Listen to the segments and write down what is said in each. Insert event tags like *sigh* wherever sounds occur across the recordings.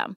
system.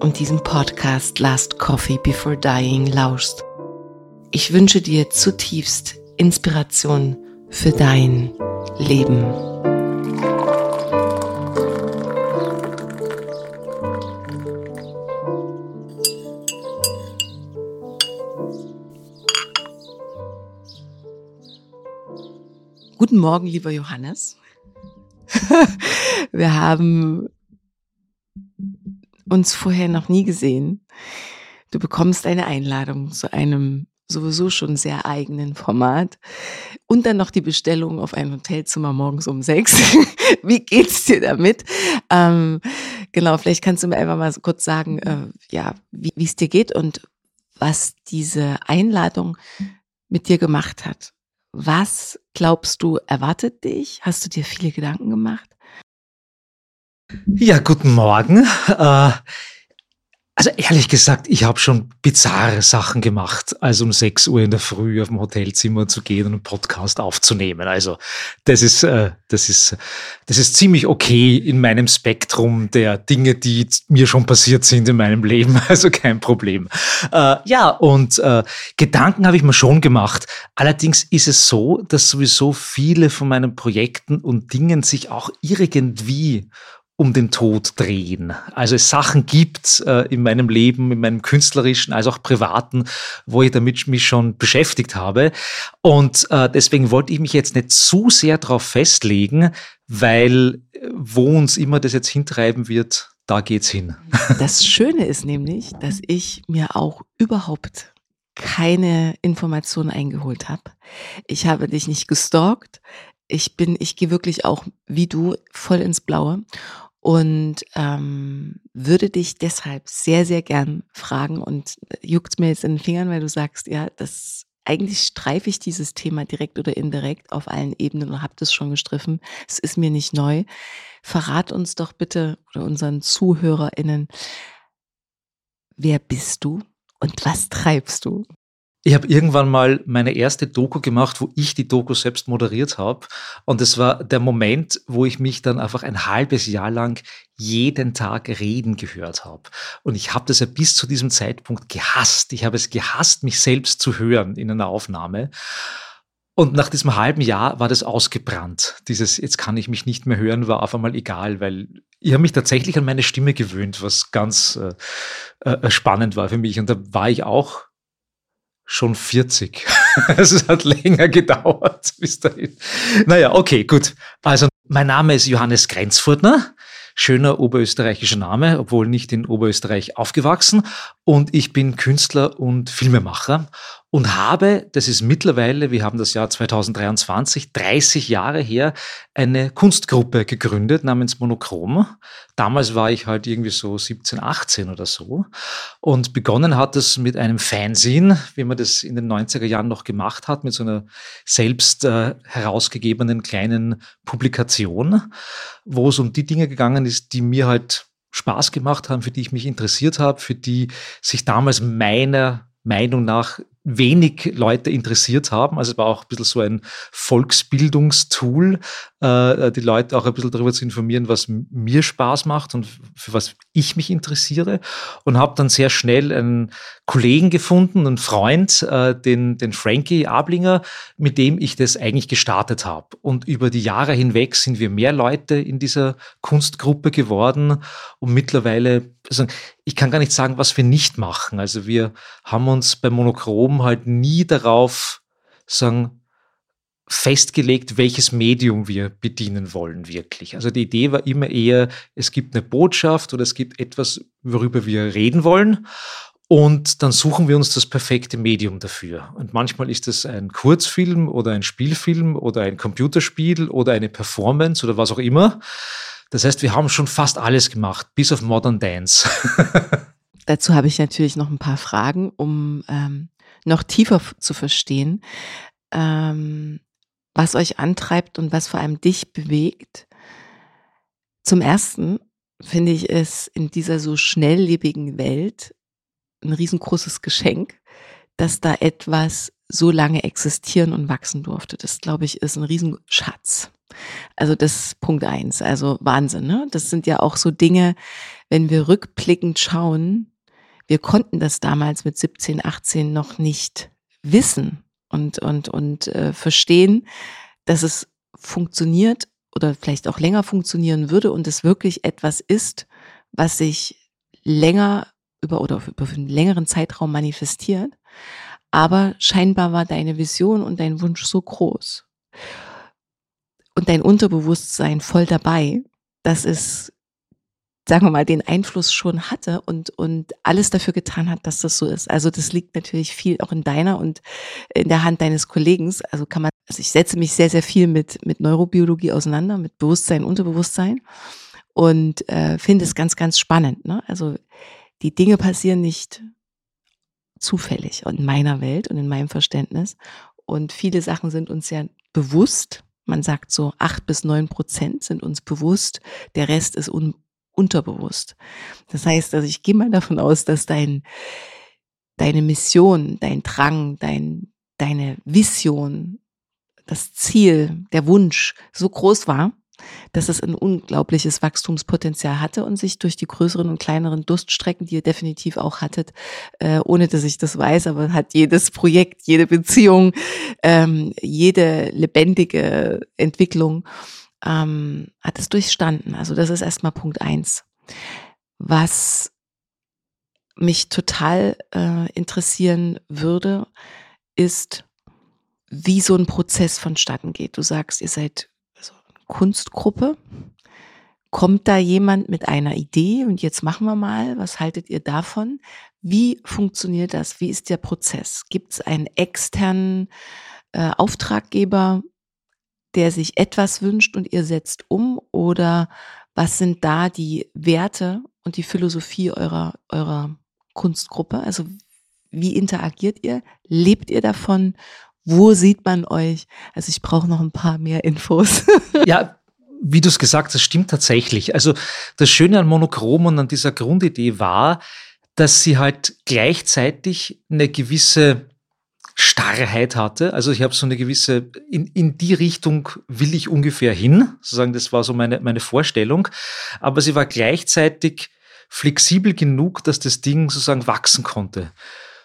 und diesem Podcast Last Coffee Before Dying lauschst. Ich wünsche dir zutiefst Inspiration für dein Leben. Guten Morgen, lieber Johannes. *laughs* Wir haben uns vorher noch nie gesehen. Du bekommst eine Einladung zu einem sowieso schon sehr eigenen Format und dann noch die Bestellung auf ein Hotelzimmer morgens um sechs. *laughs* wie geht's dir damit? Ähm, genau, vielleicht kannst du mir einfach mal kurz sagen, äh, ja, wie es dir geht und was diese Einladung mit dir gemacht hat. Was glaubst du erwartet dich? Hast du dir viele Gedanken gemacht? Ja, guten Morgen. Äh, also ehrlich gesagt, ich habe schon bizarre Sachen gemacht, also um 6 Uhr in der Früh auf dem Hotelzimmer zu gehen und einen Podcast aufzunehmen. Also das ist, äh, das ist, das ist ziemlich okay in meinem Spektrum der Dinge, die mir schon passiert sind in meinem Leben. *laughs* Also kein Problem. Äh, ja, und Gedanken habe ich mir schon gemacht. Allerdings ist es so, dass sowieso viele von meinen Projekten und Dingen sich auch irgendwie um den Tod drehen. Also es Sachen gibt äh, in meinem Leben, in meinem künstlerischen, als auch privaten, wo ich damit mich schon beschäftigt habe. Und äh, deswegen wollte ich mich jetzt nicht zu sehr darauf festlegen, weil äh, wo uns immer das jetzt hintreiben wird, da geht's hin. *laughs* Das Schöne ist nämlich, dass ich mir auch überhaupt keine Informationen eingeholt habe. Ich habe dich nicht gestalkt. Ich bin, ich gehe wirklich auch wie du voll ins Blaue und ähm, würde dich deshalb sehr, sehr gern fragen und juckt mir jetzt in den Fingern, weil du sagst, ja, das eigentlich streife ich dieses Thema direkt oder indirekt auf allen Ebenen und habe das schon gestriffen. Es ist mir nicht neu. Verrat uns doch bitte oder unseren ZuhörerInnen, wer bist du Und was treibst du? Ich habe irgendwann mal meine erste Doku gemacht, wo ich die Doku selbst moderiert habe. Und es war der Moment, wo ich mich dann einfach ein halbes Jahr lang jeden Tag reden gehört habe. Und ich habe das ja bis zu diesem Zeitpunkt gehasst. Ich habe es gehasst, mich selbst zu hören in einer Aufnahme. Und nach diesem halben Jahr war das ausgebrannt. Dieses, jetzt kann ich mich nicht mehr hören, war auf einmal egal, weil ich habe mich tatsächlich an meine Stimme gewöhnt, was ganz äh, äh, spannend war für mich. Und da war ich auch schon 40. *laughs* es hat länger gedauert *laughs* bis dahin. Naja, okay, gut. Also, mein Name ist Johannes Grenzfurtner. Schöner oberösterreichischer Name, obwohl nicht in Oberösterreich aufgewachsen. Und ich bin Künstler und Filmemacher und habe, das ist mittlerweile, wir haben das Jahr 2023, 30 Jahre her, eine Kunstgruppe gegründet namens Monochrom. Damals war ich halt irgendwie so 17, 18 oder so. Und begonnen hat es mit einem Fanzine, wie man das in den 90er Jahren noch gemacht hat, mit so einer selbst äh, herausgegebenen kleinen Publikation, wo es um die Dinge gegangen ist, die mir halt Spaß gemacht haben, für die ich mich interessiert habe, für die sich damals meiner Meinung nach wenig Leute interessiert haben. Also es war auch ein bisschen so ein Volksbildungstool, äh, die Leute auch ein bisschen darüber zu informieren, was mir Spaß macht und für was ich mich interessiere. Und habe dann sehr schnell einen Kollegen gefunden, einen Freund, äh, den, den Frankie Ablinger, mit dem ich das eigentlich gestartet habe. Und über die Jahre hinweg sind wir mehr Leute in dieser Kunstgruppe geworden und mittlerweile, also ich kann gar nicht sagen, was wir nicht machen. Also wir haben uns bei Monochrom halt nie darauf sagen, festgelegt, welches Medium wir bedienen wollen wirklich. Also die Idee war immer eher, es gibt eine Botschaft oder es gibt etwas, worüber wir reden wollen. Und dann suchen wir uns das perfekte Medium dafür. Und manchmal ist es ein Kurzfilm oder ein Spielfilm oder ein Computerspiel oder eine Performance oder was auch immer. Das heißt, wir haben schon fast alles gemacht, bis auf Modern Dance. *laughs* Dazu habe ich natürlich noch ein paar Fragen, um ähm, noch tiefer zu verstehen, ähm, was euch antreibt und was vor allem dich bewegt. Zum Ersten finde ich es in dieser so schnelllebigen Welt ein riesengroßes Geschenk, dass da etwas so lange existieren und wachsen durfte. Das, glaube ich, ist ein Riesenschatz. Also das ist Punkt eins. Also Wahnsinn. Ne? Das sind ja auch so Dinge, wenn wir rückblickend schauen, wir konnten das damals mit 17, 18 noch nicht wissen und, und, und äh, verstehen, dass es funktioniert oder vielleicht auch länger funktionieren würde und es wirklich etwas ist, was sich länger über oder über einen längeren Zeitraum manifestiert. Aber scheinbar war deine Vision und dein Wunsch so groß und dein Unterbewusstsein voll dabei, dass es, sagen wir mal, den Einfluss schon hatte und, und alles dafür getan hat, dass das so ist. Also das liegt natürlich viel auch in deiner und in der Hand deines Kollegen. Also kann man, also ich setze mich sehr, sehr viel mit, mit Neurobiologie auseinander, mit Bewusstsein, Unterbewusstsein und äh, finde es ganz, ganz spannend. Ne? Also die Dinge passieren nicht zufällig in meiner Welt und in meinem Verständnis. Und viele Sachen sind uns ja bewusst, man sagt so, acht bis neun Prozent sind uns bewusst, der Rest ist un unterbewusst. Das heißt, also ich gehe mal davon aus, dass dein, deine Mission, dein Drang, dein, deine Vision, das Ziel, der Wunsch so groß war, dass es ein unglaubliches Wachstumspotenzial hatte und sich durch die größeren und kleineren Durststrecken, die ihr definitiv auch hattet, äh, ohne dass ich das weiß, aber hat jedes Projekt, jede Beziehung, ähm, jede lebendige Entwicklung, ähm, hat es durchstanden. Also das ist erstmal Punkt eins. Was mich total äh, interessieren würde, ist, wie so ein Prozess vonstatten geht. Du sagst, ihr seid Kunstgruppe. Kommt da jemand mit einer Idee und jetzt machen wir mal, was haltet ihr davon? Wie funktioniert das? Wie ist der Prozess? Gibt es einen externen äh, Auftraggeber, der sich etwas wünscht und ihr setzt um? Oder was sind da die Werte und die Philosophie eurer, eurer Kunstgruppe? Also wie interagiert ihr? Lebt ihr davon? Wo sieht man euch? Also ich brauche noch ein paar mehr Infos. *laughs* ja, wie du es gesagt hast, stimmt tatsächlich. Also das Schöne an Monochrom und an dieser Grundidee war, dass sie halt gleichzeitig eine gewisse Starrheit hatte. Also ich habe so eine gewisse, in, in die Richtung will ich ungefähr hin, sozusagen, das war so meine, meine Vorstellung. Aber sie war gleichzeitig flexibel genug, dass das Ding sozusagen wachsen konnte.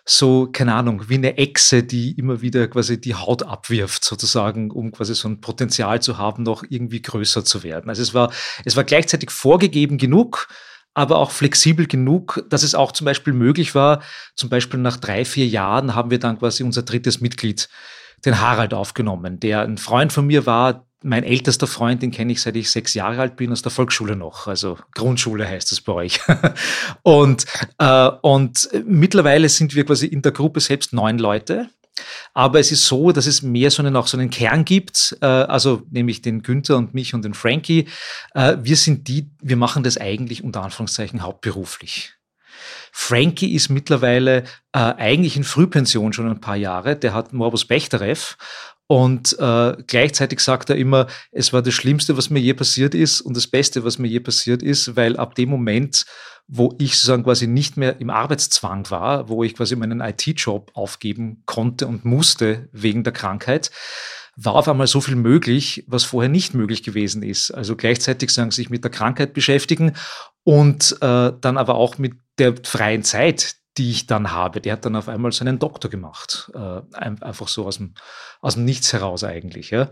So, keine Ahnung, wie eine Echse, die immer wieder quasi die Haut abwirft, sozusagen, um quasi so ein Potenzial zu haben, noch irgendwie größer zu werden. Also es war, es war gleichzeitig vorgegeben genug, aber auch flexibel genug, dass es auch zum Beispiel möglich war, zum Beispiel nach drei, vier Jahren haben wir dann quasi unser drittes Mitglied, den Harald, aufgenommen, der ein Freund von mir war, mein ältester Freund, den kenne ich seit ich sechs Jahre alt bin, aus der Volksschule noch. Also Grundschule heißt es bei euch. *laughs* und, äh, und mittlerweile sind wir quasi in der Gruppe selbst neun Leute. Aber es ist so, dass es mehr so einen, auch so einen Kern gibt, äh, also nämlich den Günther und mich und den Frankie. Äh, wir sind die, wir machen das eigentlich unter Anführungszeichen hauptberuflich. Frankie ist mittlerweile äh, eigentlich in Frühpension schon ein paar Jahre. Der hat Morbus Bechterew und äh, gleichzeitig sagt er immer, es war das Schlimmste, was mir je passiert ist und das Beste, was mir je passiert ist, weil ab dem Moment, wo ich sozusagen quasi nicht mehr im Arbeitszwang war, wo ich quasi meinen IT-Job aufgeben konnte und musste wegen der Krankheit, war auf einmal so viel möglich, was vorher nicht möglich gewesen ist. Also gleichzeitig sagen sich mit der Krankheit beschäftigen und äh, dann aber auch mit der freien Zeit, die ich dann habe. Der hat dann auf einmal seinen Doktor gemacht. Äh, einfach so aus dem, aus dem Nichts heraus eigentlich. Ja.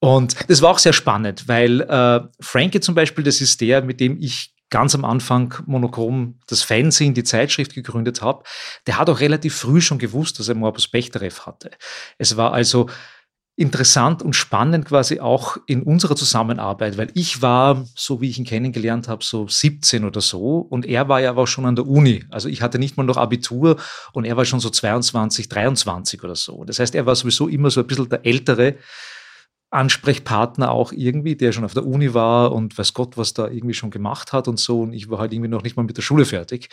Und das war auch sehr spannend, weil äh, Frankie zum Beispiel, das ist der, mit dem ich ganz am Anfang monochrom das Fanzine, die Zeitschrift gegründet habe, der hat auch relativ früh schon gewusst, dass er Morbus Bechterew hatte. Es war also interessant und spannend quasi auch in unserer Zusammenarbeit, weil ich war, so wie ich ihn kennengelernt habe, so 17 oder so und er war ja aber auch schon an der Uni. Also ich hatte nicht mal noch Abitur und er war schon so 22, 23 oder so. Das heißt, er war sowieso immer so ein bisschen der Ältere Ansprechpartner auch irgendwie, der schon auf der Uni war und weiß Gott, was da irgendwie schon gemacht hat und so. Und ich war halt irgendwie noch nicht mal mit der Schule fertig.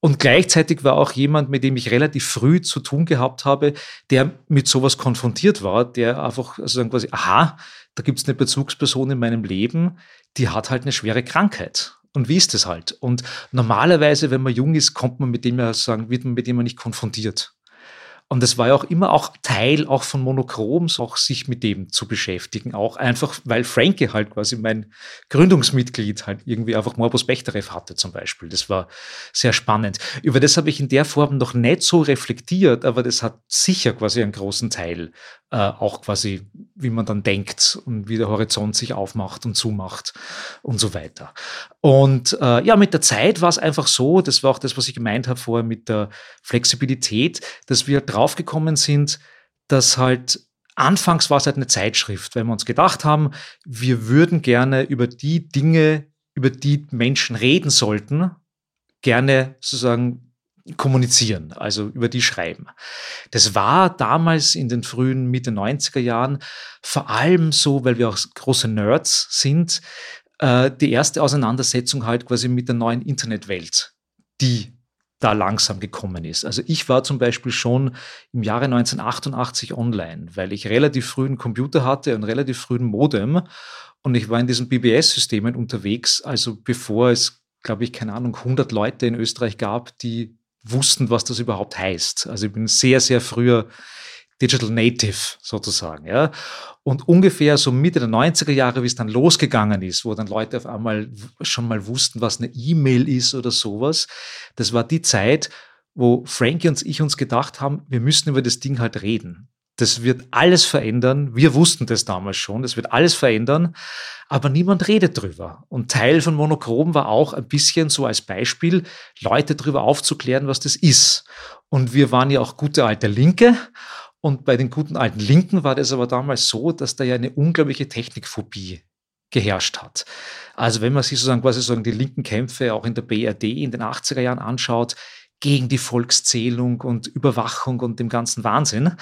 Und gleichzeitig war auch jemand, mit dem ich relativ früh zu tun gehabt habe, der mit sowas konfrontiert war, der einfach also dann quasi, aha, da gibt es eine Bezugsperson in meinem Leben, die hat halt eine schwere Krankheit. Und wie ist das halt? Und normalerweise, wenn man jung ist, kommt man mit dem ja sagen, wird man mit dem ja nicht konfrontiert. Und es war ja auch immer auch Teil auch von Monochroms, auch sich mit dem zu beschäftigen. Auch einfach, weil Frankie halt quasi mein Gründungsmitglied halt irgendwie einfach Morbus Bechterew hatte zum Beispiel. Das war sehr spannend. Über das habe ich in der Form noch nicht so reflektiert, aber das hat sicher quasi einen großen Teil äh, auch quasi, wie man dann denkt und wie der Horizont sich aufmacht und zumacht und so weiter. Und äh, ja, mit der Zeit war es einfach so, das war auch das, was ich gemeint habe vorher mit der Flexibilität, dass wir draufgekommen sind, dass halt Anfangs war es halt eine Zeitschrift, weil wir uns gedacht haben, wir würden gerne über die Dinge, über die Menschen reden sollten, gerne sozusagen kommunizieren, also über die schreiben. Das war damals in den frühen Mitte 90er Jahren vor allem so, weil wir auch große Nerds sind, äh, die erste Auseinandersetzung halt quasi mit der neuen Internetwelt, die da langsam gekommen ist. Also ich war zum Beispiel schon im Jahre 1988 online, weil ich relativ früh einen Computer hatte und relativ früh ein Modem und ich war in diesen BBS-Systemen unterwegs, also bevor es glaube ich, keine Ahnung, 100 Leute in Österreich gab, die wussten, was das überhaupt heißt. Also ich bin sehr, sehr früher Digital Native sozusagen. Ja. Und ungefähr so Mitte der 90er Jahre, wie es dann losgegangen ist, wo dann Leute auf einmal schon mal wussten, was eine E-Mail ist oder sowas, das war die Zeit, wo Frankie und ich uns gedacht haben, wir müssen über das Ding halt reden. Das wird alles verändern. Wir wussten das damals schon. Das wird alles verändern. Aber niemand redet drüber. Und Teil von Monochrom war auch ein bisschen so als Beispiel, Leute drüber aufzuklären, was das ist. Und wir waren ja auch gute alte Linke. Und bei den guten alten Linken war das aber damals so, dass da ja eine unglaubliche Technikphobie geherrscht hat. Also wenn man sich sozusagen quasi sozusagen die linken Kämpfe auch in der BRD in den 80er Jahren anschaut, gegen die Volkszählung und Überwachung und dem ganzen Wahnsinn.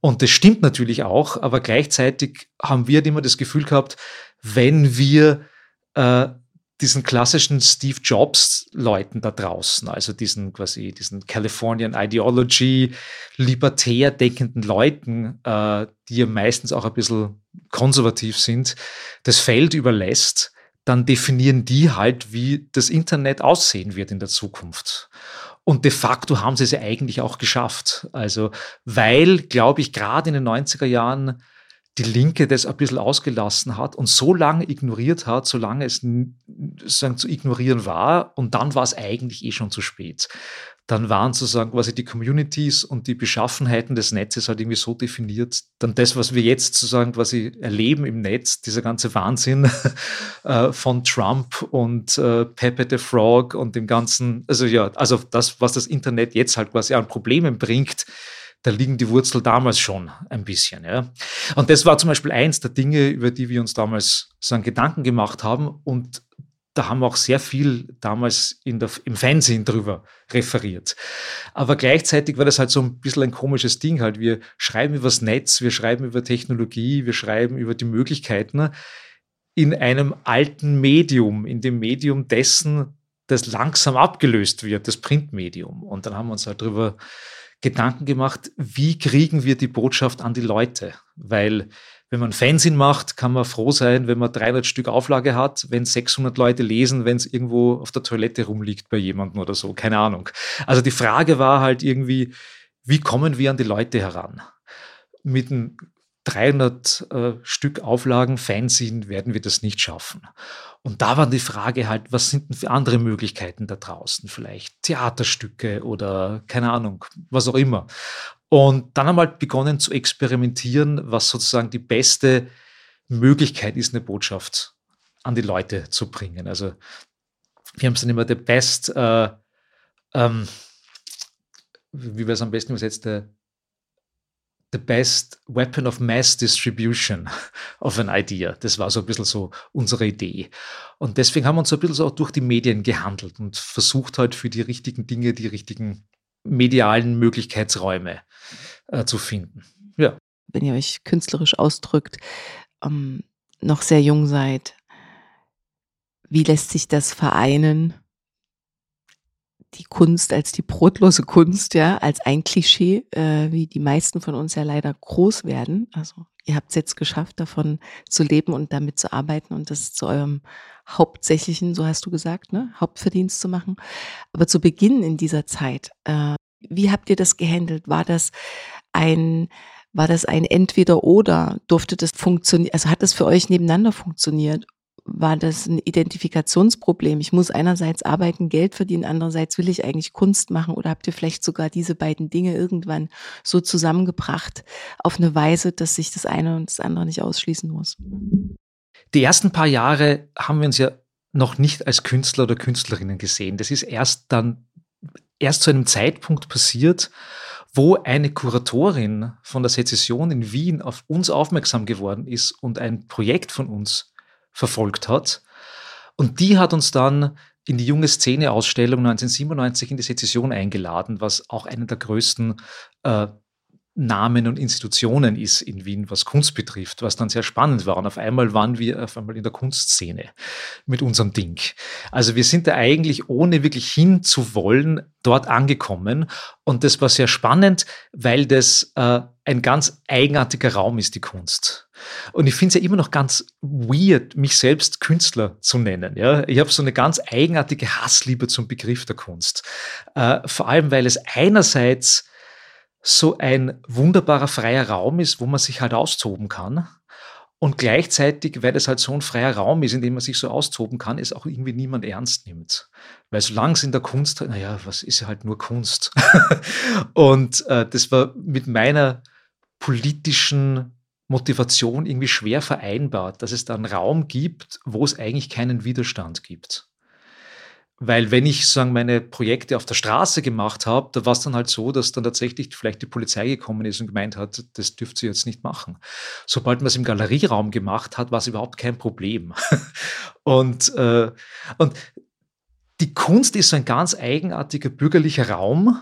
Und das stimmt natürlich auch, aber gleichzeitig haben wir halt immer das Gefühl gehabt, wenn wir äh, diesen klassischen Steve Jobs Leuten da draußen, also diesen quasi diesen Californian Ideology libertär denkenden Leuten, äh, die ja meistens auch ein bisschen konservativ sind, das Feld überlässt, dann definieren die halt, wie das Internet aussehen wird in der Zukunft. Und de facto haben sie es ja eigentlich auch geschafft. Also, weil, glaube ich, gerade in den 90er Jahren die Linke das ein bisschen ausgelassen hat und so lange ignoriert hat, solange es sozusagen zu ignorieren war. Und dann war es eigentlich eh schon zu spät. Dann waren sozusagen quasi die Communities und die Beschaffenheiten des Netzes halt irgendwie so definiert. Dann das, was wir jetzt sozusagen quasi erleben im Netz, dieser ganze Wahnsinn *laughs* äh, von Trump und äh, Pepe the Frog und dem ganzen, also ja, also das, was das Internet jetzt halt quasi an Problemen bringt, da liegen die Wurzel damals schon ein bisschen. Ja. Und das war zum Beispiel eins der Dinge, über die wir uns damals so einen Gedanken gemacht haben. Und da haben wir auch sehr viel damals der, im Fernsehen drüber referiert. Aber gleichzeitig war das halt so ein bisschen ein komisches Ding halt. Wir schreiben über das Netz, wir schreiben über Technologie, wir schreiben über die Möglichkeiten in einem alten Medium, in dem Medium dessen, das langsam abgelöst wird, das Printmedium. Und dann haben wir uns halt drüber Gedanken gemacht, wie kriegen wir die Botschaft an die Leute? Weil wenn man Fernsehen macht, kann man froh sein, wenn man 300 Stück Auflage hat, wenn 600 Leute lesen, wenn es irgendwo auf der Toilette rumliegt bei jemandem oder so, keine Ahnung. Also die Frage war halt irgendwie, wie kommen wir an die Leute heran? Mit einem 300 äh, Stück Auflagen Fernsehen werden wir das nicht schaffen. Und da war die Frage halt, was sind denn für andere Möglichkeiten da draußen? Vielleicht Theaterstücke oder keine Ahnung, was auch immer. Und dann haben wir halt begonnen zu experimentieren, was sozusagen die beste Möglichkeit ist, eine Botschaft an die Leute zu bringen. Also wir haben es dann immer the best, äh, ähm, wie wäre es am besten übersetzt, der the best weapon of mass distribution *laughs* of an idea. Das war so ein bisschen so unsere Idee. Und deswegen haben wir uns so ein bisschen so auch durch die Medien gehandelt und versucht halt für die richtigen Dinge die richtigen medialen Möglichkeitsräume äh, zu finden. Ja. Wenn ihr euch künstlerisch ausdrückt, ähm, noch sehr jung seid, wie lässt sich das vereinen die Kunst als die brotlose Kunst, ja, als ein Klischee, äh, wie die meisten von uns ja leider groß werden. Also ihr habt es jetzt geschafft, davon zu leben und damit zu arbeiten und das zu eurem hauptsächlichen, so hast du gesagt, ne, Hauptverdienst zu machen. Aber zu Beginn in dieser Zeit, äh, wie habt ihr das gehandelt? War das ein war das ein Entweder-Oder? Durfte das funktionieren? Also hat das für euch nebeneinander funktioniert? war das ein Identifikationsproblem. Ich muss einerseits arbeiten, Geld verdienen, andererseits will ich eigentlich Kunst machen oder habt ihr vielleicht sogar diese beiden Dinge irgendwann so zusammengebracht auf eine Weise, dass sich das eine und das andere nicht ausschließen muss? Die ersten paar Jahre haben wir uns ja noch nicht als Künstler oder Künstlerinnen gesehen. Das ist erst dann, erst zu einem Zeitpunkt passiert, wo eine Kuratorin von der Sezession in Wien auf uns aufmerksam geworden ist und ein Projekt von uns verfolgt hat. Und die hat uns dann in die junge Szene-Ausstellung 1997 in die Sezession eingeladen, was auch einer der größten äh, Namen und Institutionen ist in Wien, was Kunst betrifft, was dann sehr spannend war. Und auf einmal waren wir auf einmal in der Kunstszene mit unserem Ding. Also wir sind da eigentlich ohne wirklich hinzuwollen dort angekommen. Und das war sehr spannend, weil das äh, ein ganz eigenartiger Raum ist, die Kunst. Und ich finde es ja immer noch ganz weird, mich selbst Künstler zu nennen. Ja? Ich habe so eine ganz eigenartige Hassliebe zum Begriff der Kunst. Äh, vor allem, weil es einerseits so ein wunderbarer freier Raum ist, wo man sich halt austoben kann. Und gleichzeitig, weil es halt so ein freier Raum ist, in dem man sich so austoben kann, es auch irgendwie niemand ernst nimmt. Weil solange es in der Kunst, naja, was ist ja halt nur Kunst? *laughs* und äh, das war mit meiner politischen Motivation irgendwie schwer vereinbar, dass es da einen Raum gibt, wo es eigentlich keinen Widerstand gibt. Weil wenn ich sagen meine Projekte auf der Straße gemacht habe, da war es dann halt so, dass dann tatsächlich vielleicht die Polizei gekommen ist und gemeint hat, das dürft ihr jetzt nicht machen. Sobald man es im Galerieraum gemacht hat, war es überhaupt kein Problem. *laughs* und, äh, und die Kunst ist so ein ganz eigenartiger bürgerlicher Raum,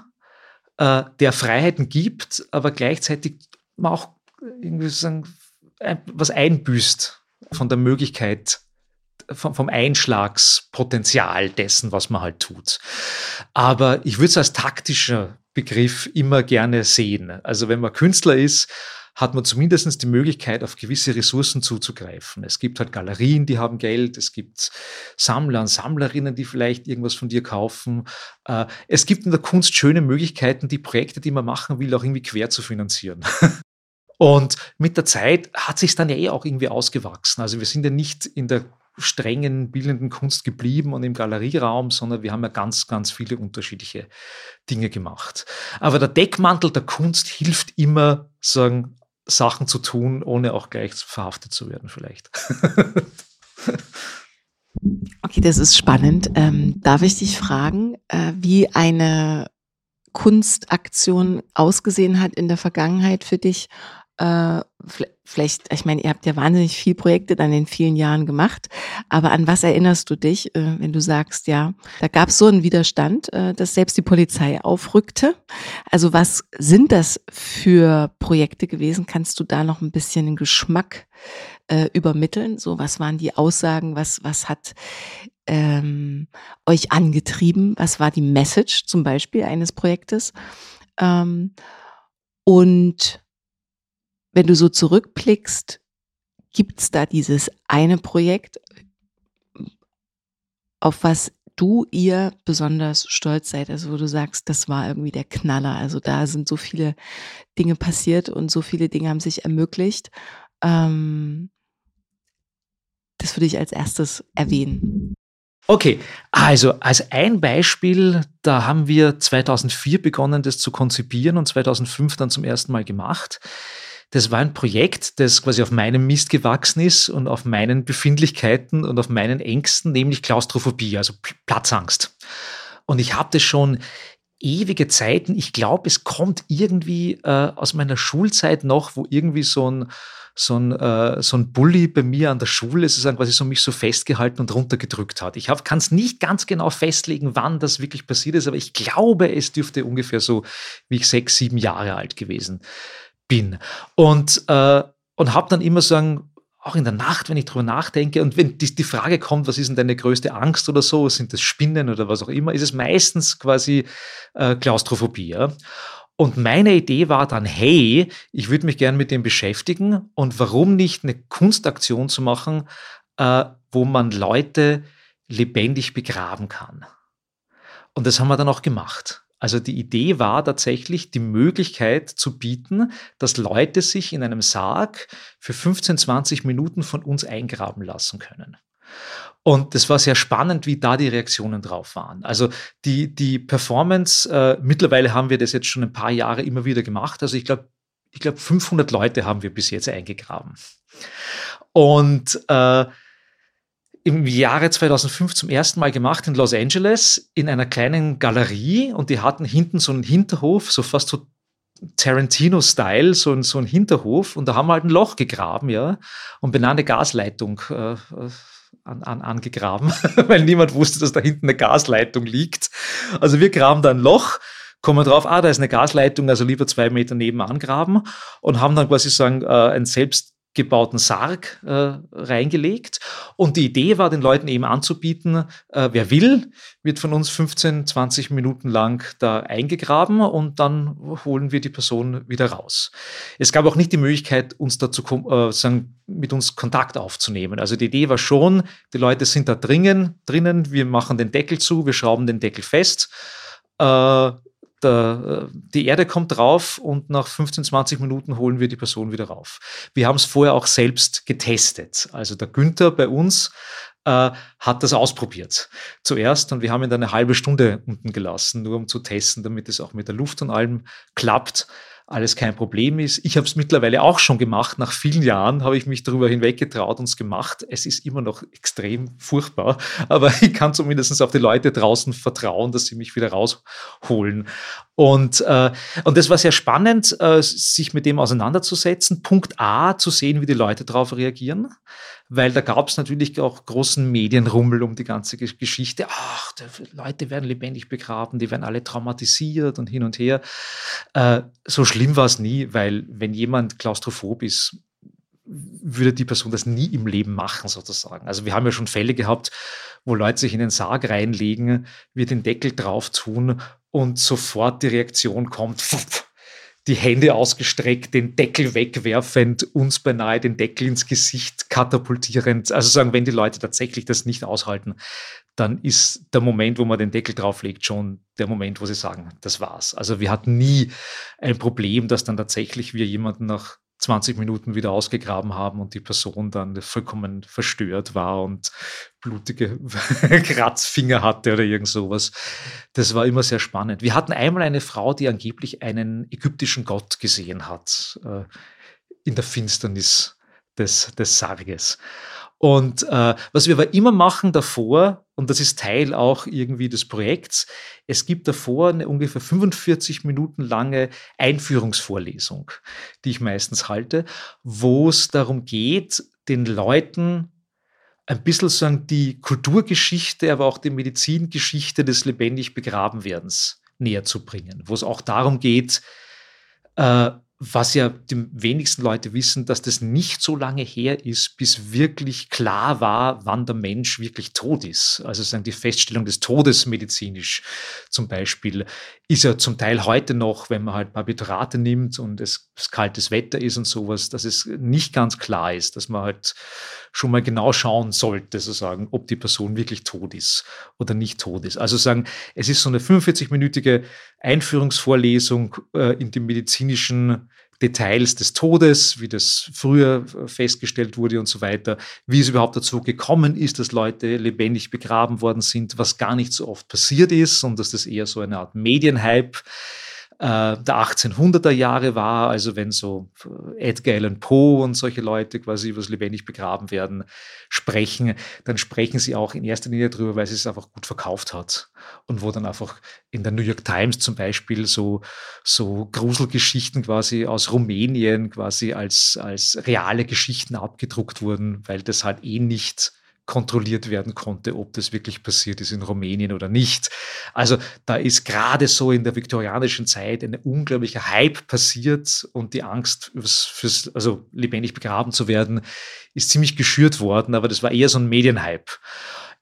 äh, der Freiheiten gibt, aber gleichzeitig man auch irgendwie sagen, was einbüßt von der Möglichkeit, vom, vom Einschlagspotenzial dessen, was man halt tut. Aber ich würde es als taktischer Begriff immer gerne sehen. Also wenn man Künstler ist, hat man zumindest die Möglichkeit, auf gewisse Ressourcen zuzugreifen. Es gibt halt Galerien, die haben Geld, es gibt Sammler und Sammlerinnen, die vielleicht irgendwas von dir kaufen. Äh, es gibt in der Kunst schöne Möglichkeiten, die Projekte, die man machen will, auch irgendwie quer zu finanzieren. *laughs* Und mit der Zeit hat sich dann ja eh auch irgendwie ausgewachsen. Also wir sind ja nicht in der strengen bildenden Kunst geblieben und im Galerieraum, sondern wir haben ja ganz, ganz viele unterschiedliche Dinge gemacht. Aber der Deckmantel der Kunst hilft immer, sagen, Sachen zu tun, ohne auch gleich verhaftet zu werden, vielleicht. *laughs* okay, das ist spannend. Ähm, darf ich dich fragen, äh, wie eine Kunstaktion ausgesehen hat in der Vergangenheit für dich äh, vielleicht, ich meine, ihr habt ja wahnsinnig viel Projekte dann in vielen Jahren gemacht, aber an was erinnerst du dich, äh, wenn du sagst, ja, da gab es so einen Widerstand, äh, dass selbst die Polizei aufrückte? Also was sind das für Projekte gewesen? Kannst du da noch ein bisschen den Geschmack übermitteln? So, was waren die Aussagen? Was, was hat ähm, euch angetrieben? Was war die Message zum Beispiel eines Projektes? Ähm, und wenn du so zurückblickst, gibt's da dieses eine Projekt, auf was du ihr besonders stolz seid, also wo du sagst, das war irgendwie der Knaller. Also da sind so viele Dinge passiert und so viele Dinge haben sich ermöglicht. Ähm, das würde ich als erstes erwähnen. Okay, also als ein Beispiel, da haben wir 2004 begonnen, das zu konzipieren und 2005 dann zum ersten Mal gemacht. Das war ein Projekt, das quasi auf meinem Mist gewachsen ist und auf meinen Befindlichkeiten und auf meinen Ängsten, nämlich Klaustrophobie, also Platzangst. Und ich habe das schon ewige Zeiten. Ich glaube, es kommt irgendwie äh, aus meiner Schulzeit noch, wo irgendwie so ein so ein, äh, so ein Bully bei mir an der Schule sozusagen quasi so mich so festgehalten und runtergedrückt hat. Ich kann es nicht ganz genau festlegen, wann das wirklich passiert ist, aber ich glaube, es dürfte ungefähr so, wie ich sechs, sieben Jahre alt gewesen bin. Und, äh, und habe dann immer sagen, auch in der Nacht, wenn ich drüber nachdenke und wenn die, die Frage kommt, was ist denn deine größte Angst oder so, sind das Spinnen oder was auch immer, ist es meistens quasi äh, Klaustrophobie. Ja? Und meine Idee war dann, hey, ich würde mich gern mit dem beschäftigen und warum nicht eine Kunstaktion zu machen, äh, wo man Leute lebendig begraben kann. Und das haben wir dann auch gemacht. Also die Idee war tatsächlich, die Möglichkeit zu bieten, dass Leute sich in einem Sarg für 15, 20 Minuten von uns eingraben lassen können. Und das war sehr spannend, wie da die Reaktionen drauf waren. Also die, die Performance, äh, mittlerweile haben wir das jetzt schon ein paar Jahre immer wieder gemacht. Also ich glaube, ich glaube 500 Leute haben wir bis jetzt eingegraben. Und äh, im Jahre 2005 zum ersten Mal gemacht in Los Angeles in einer kleinen Galerie. Und die hatten hinten so einen Hinterhof, so fast so Tarantino-Style, so ein, so ein Hinterhof. Und da haben wir halt ein Loch gegraben, ja, und benannte Gasleitung äh, an, an, angegraben, *laughs* weil niemand wusste, dass da hinten eine Gasleitung liegt. Also wir graben da ein Loch, kommen drauf, ah, da ist eine Gasleitung, also lieber zwei Meter nebenan graben und haben dann quasi sagen, äh, ein selbst gebauten Sarg äh, reingelegt. Und die Idee war, den Leuten eben anzubieten, äh, wer will, wird von uns 15, 20 Minuten lang da eingegraben und dann holen wir die Person wieder raus. Es gab auch nicht die Möglichkeit, uns dazu äh, sagen, mit uns Kontakt aufzunehmen. Also die Idee war schon, die Leute sind da drinnen, drinnen, wir machen den Deckel zu, wir schrauben den Deckel fest. Äh, der, die Erde kommt drauf und nach 15, 20 Minuten holen wir die Person wieder rauf. Wir haben es vorher auch selbst getestet. Also der Günther bei uns äh, hat das ausprobiert zuerst und wir haben ihn dann eine halbe Stunde unten gelassen, nur um zu testen, damit es auch mit der Luft und allem klappt alles kein Problem ist. Ich habe es mittlerweile auch schon gemacht. Nach vielen Jahren habe ich mich darüber hinweggetraut und es gemacht. Es ist immer noch extrem furchtbar, aber *laughs* ich kann zumindest auf die Leute draußen vertrauen, dass sie mich wieder rausholen. Und, äh, und das war sehr spannend, äh, sich mit dem auseinanderzusetzen. Punkt A, zu sehen, wie die Leute darauf reagieren weil da gab es natürlich auch großen Medienrummel um die ganze Geschichte. Ach, Leute werden lebendig begraben, die werden alle traumatisiert und hin und her. Äh, so schlimm war es nie, weil wenn jemand klaustrophob ist, würde die Person das nie im Leben machen, sozusagen. Also wir haben ja schon Fälle gehabt, wo Leute sich in den Sarg reinlegen, wir den Deckel drauf tun und sofort die Reaktion kommt, *laughs* die Hände ausgestreckt, den Deckel wegwerfend, uns beinahe den Deckel ins Gesicht katapultierend. Also sagen, wenn die Leute tatsächlich das nicht aushalten, dann ist der Moment, wo man den Deckel drauflegt, schon der Moment, wo sie sagen, das war's. Also wir hatten nie ein Problem, dass dann tatsächlich wir jemanden nach 20 Minuten wieder ausgegraben haben und die Person dann vollkommen verstört war und blutige *laughs* Kratzfinger hatte oder irgend sowas. Das war immer sehr spannend. Wir hatten einmal eine Frau, die angeblich einen ägyptischen Gott gesehen hat äh, in der Finsternis des, des Sarges. Und äh, was wir aber immer machen davor, und das ist Teil auch irgendwie des Projekts, es gibt davor eine ungefähr 45 Minuten lange Einführungsvorlesung, die ich meistens halte, wo es darum geht, den Leuten ein bisschen sagen, die Kulturgeschichte, aber auch die Medizingeschichte des lebendig Begrabenwerdens näher zu bringen, wo es auch darum geht, äh, was ja die wenigsten Leute wissen, dass das nicht so lange her ist, bis wirklich klar war, wann der Mensch wirklich tot ist. Also sagen die Feststellung des Todes medizinisch zum Beispiel ist ja zum Teil heute noch, wenn man halt Barbiturate nimmt und es, es kaltes Wetter ist und sowas, dass es nicht ganz klar ist, dass man halt schon mal genau schauen sollte, sozusagen, ob die Person wirklich tot ist oder nicht tot ist. Also sagen, es ist so eine 45-minütige Einführungsvorlesung äh, in die medizinischen Details des Todes, wie das früher äh, festgestellt wurde und so weiter, wie es überhaupt dazu gekommen ist, dass Leute lebendig begraben worden sind, was gar nicht so oft passiert ist und dass das eher so eine Art Medienhype der 1800er Jahre war, also wenn so äh, Edgar Allan Poe und solche Leute quasi über das lebendig begraben werden sprechen, dann sprechen sie auch in erster Linie darüber, weil sie es einfach gut verkauft hat. Und wo dann einfach in der New York Times zum Beispiel so, so Gruselgeschichten quasi aus Rumänien quasi als, als reale Geschichten abgedruckt wurden, weil das halt eh nicht kontrolliert werden konnte, ob das wirklich passiert ist in Rumänien oder nicht. Also da ist gerade so in der viktorianischen Zeit ein unglaublicher Hype passiert und die Angst fürs, also lebendig begraben zu werden, ist ziemlich geschürt worden, aber das war eher so ein Medienhype.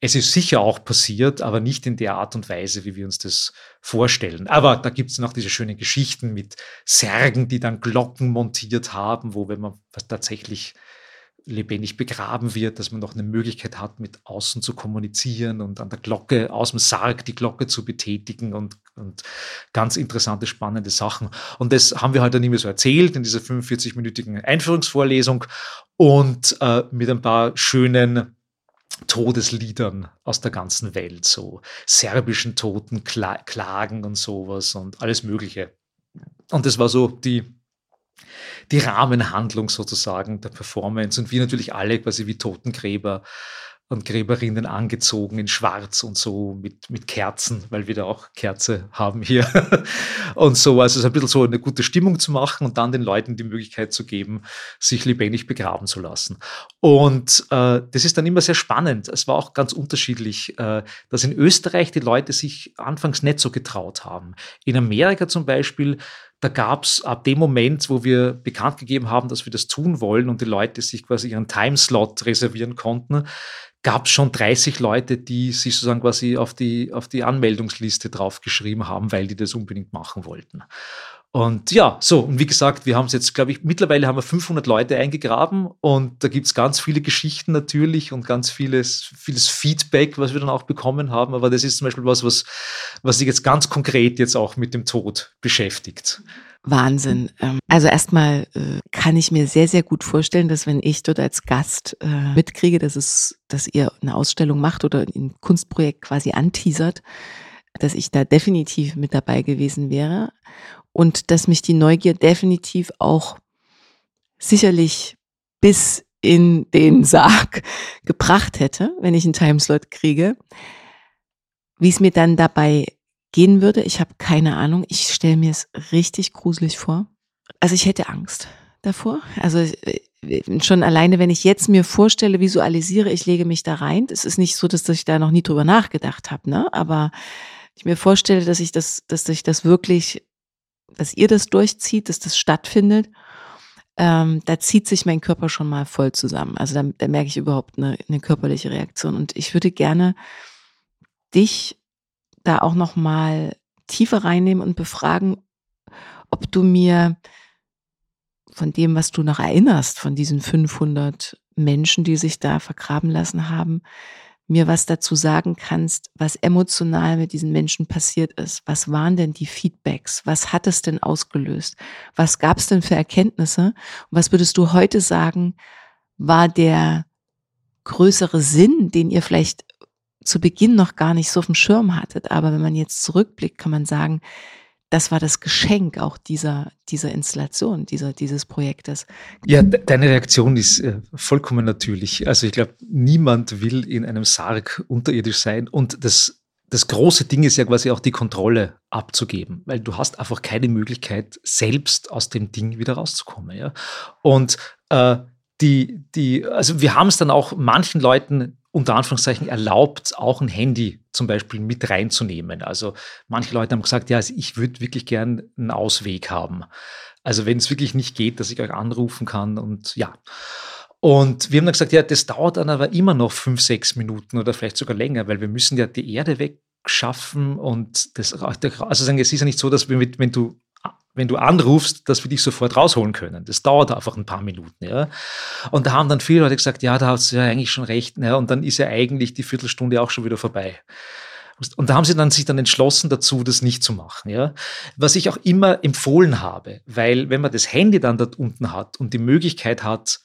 Es ist sicher auch passiert, aber nicht in der Art und Weise, wie wir uns das vorstellen. Aber da gibt es noch diese schönen Geschichten mit Särgen, die dann Glocken montiert haben, wo, wenn man tatsächlich lebendig begraben wird, dass man noch eine Möglichkeit hat, mit außen zu kommunizieren und an der Glocke, aus dem Sarg die Glocke zu betätigen und, und ganz interessante, spannende Sachen. Und das haben wir heute halt dann immer so erzählt in dieser 45-minütigen Einführungsvorlesung und äh, mit ein paar schönen Todesliedern aus der ganzen Welt, so serbischen Toten, Kla Klagen und sowas und alles Mögliche. Und das war so die die Rahmenhandlung sozusagen der Performance und wir natürlich alle quasi wie Totengräber und Gräberinnen angezogen in Schwarz und so mit, mit Kerzen, weil wir da auch Kerze haben hier *laughs* und so. Also es ist ein bisschen so eine gute Stimmung zu machen und dann den Leuten die Möglichkeit zu geben, sich lebendig begraben zu lassen. Und äh, das ist dann immer sehr spannend. Es war auch ganz unterschiedlich, äh, dass in Österreich die Leute sich anfangs nicht so getraut haben. In Amerika zum Beispiel da gab es ab dem Moment, wo wir bekannt gegeben haben, dass wir das tun wollen und die Leute sich quasi ihren Timeslot reservieren konnten, gab es schon 30 Leute, die sich sozusagen quasi auf die, auf die Anmeldungsliste draufgeschrieben haben, weil die das unbedingt machen wollten. Und ja, so, und wie gesagt, wir haben es jetzt, glaube ich, mittlerweile haben wir 500 Leute eingegraben und da gibt es ganz viele Geschichten natürlich und ganz vieles, vieles Feedback, was wir dann auch bekommen haben. Aber das ist zum Beispiel was, was, was sich jetzt ganz konkret jetzt auch mit dem Tod beschäftigt. Wahnsinn. Ähm, also erstmal äh, kann ich mir sehr, sehr gut vorstellen, dass wenn ich dort als Gast äh, mitkriege, dass es, dass ihr eine Ausstellung macht oder ein Kunstprojekt quasi anteasert, dass ich da definitiv mit dabei gewesen wäre und dass mich die Neugier definitiv auch sicherlich bis in den *laughs* Sarg gebracht hätte, wenn ich einen Timeslot kriege. Wie es mir dann dabei gehen würde. Ich habe keine Ahnung. Ich stelle mir es richtig gruselig vor. Also ich hätte Angst davor. Also äh, schon alleine, wenn ich jetzt mir vorstelle, visualisiere, ich lege mich da rein. Es ist nicht so, dass ich da noch nie drüber nachgedacht habe, ne? Aber ich mir vorstelle, dass ich das, dass ich das wirklich, dass ihr das durchzieht, dass das stattfindet, ähm, da zieht sich mein Körper schon mal voll zusammen. Also da, da merke ich überhaupt eine, eine körperliche Reaktion. Und ich würde gerne dich da auch noch mal tiefer reinnehmen und befragen, ob du mir von dem, was du noch erinnerst, von diesen 500 Menschen, die sich da vergraben lassen haben, mir was dazu sagen kannst, was emotional mit diesen Menschen passiert ist. Was waren denn die Feedbacks? Was hat es denn ausgelöst? Was gab es denn für Erkenntnisse? Und was würdest du heute sagen, war der größere Sinn, den ihr vielleicht zu Beginn noch gar nicht so auf dem Schirm hattet. Aber wenn man jetzt zurückblickt, kann man sagen, das war das Geschenk auch dieser, dieser Installation, dieser, dieses Projektes. Ja, deine Reaktion ist äh, vollkommen natürlich. Also ich glaube, niemand will in einem Sarg unterirdisch sein. Und das, das große Ding ist ja quasi auch die Kontrolle abzugeben, weil du hast einfach keine Möglichkeit, selbst aus dem Ding wieder rauszukommen. Ja? Und äh, die, die, also wir haben es dann auch manchen Leuten unter Anführungszeichen erlaubt, auch ein Handy zum Beispiel mit reinzunehmen. Also manche Leute haben gesagt, ja, also ich würde wirklich gern einen Ausweg haben. Also wenn es wirklich nicht geht, dass ich euch anrufen kann und ja. Und wir haben dann gesagt, ja, das dauert dann aber immer noch fünf, sechs Minuten oder vielleicht sogar länger, weil wir müssen ja die Erde wegschaffen und das, also sagen, es ist ja nicht so, dass wir mit, wenn du wenn du anrufst, dass wir dich sofort rausholen können. Das dauert einfach ein paar Minuten. Ja. Und da haben dann viele Leute gesagt, ja, da hast du ja eigentlich schon recht. Ja, und dann ist ja eigentlich die Viertelstunde auch schon wieder vorbei. Und da haben sie dann sich dann entschlossen dazu, das nicht zu machen. Ja. Was ich auch immer empfohlen habe, weil wenn man das Handy dann dort unten hat und die Möglichkeit hat,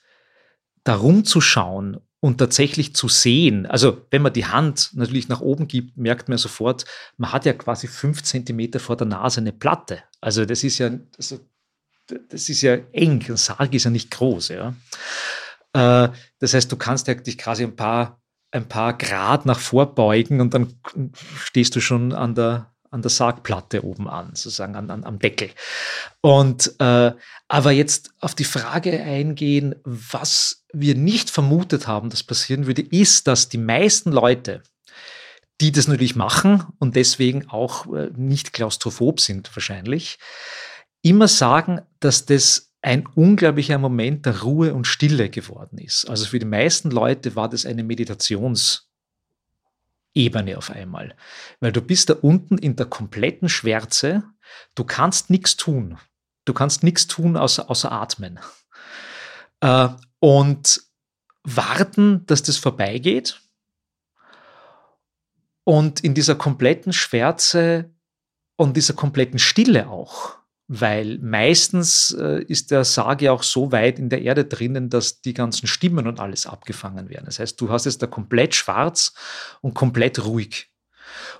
da rumzuschauen und tatsächlich zu sehen, also wenn man die Hand natürlich nach oben gibt, merkt man sofort, man hat ja quasi fünf Zentimeter vor der Nase eine Platte. Also das ist ja, also das ist ja eng, ein Sarg ist ja nicht groß. Ja. Äh, das heißt, du kannst ja dich quasi ein paar, ein paar Grad nach vorbeugen und dann stehst du schon an der, an der Sargplatte oben an, sozusagen an, an, am Deckel. Und äh, aber jetzt auf die Frage eingehen, was wir nicht vermutet haben, dass passieren würde, ist, dass die meisten Leute, die das natürlich machen und deswegen auch äh, nicht klaustrophob sind wahrscheinlich, immer sagen, dass das ein unglaublicher Moment der Ruhe und Stille geworden ist. Also für die meisten Leute war das eine Meditations- Ebene auf einmal. Weil du bist da unten in der kompletten Schwärze, du kannst nichts tun. Du kannst nichts tun außer, außer atmen. Äh, und warten, dass das vorbeigeht. Und in dieser kompletten Schwärze und dieser kompletten Stille auch weil meistens äh, ist der Sarg ja auch so weit in der Erde drinnen, dass die ganzen Stimmen und alles abgefangen werden. Das heißt, du hast es da komplett schwarz und komplett ruhig.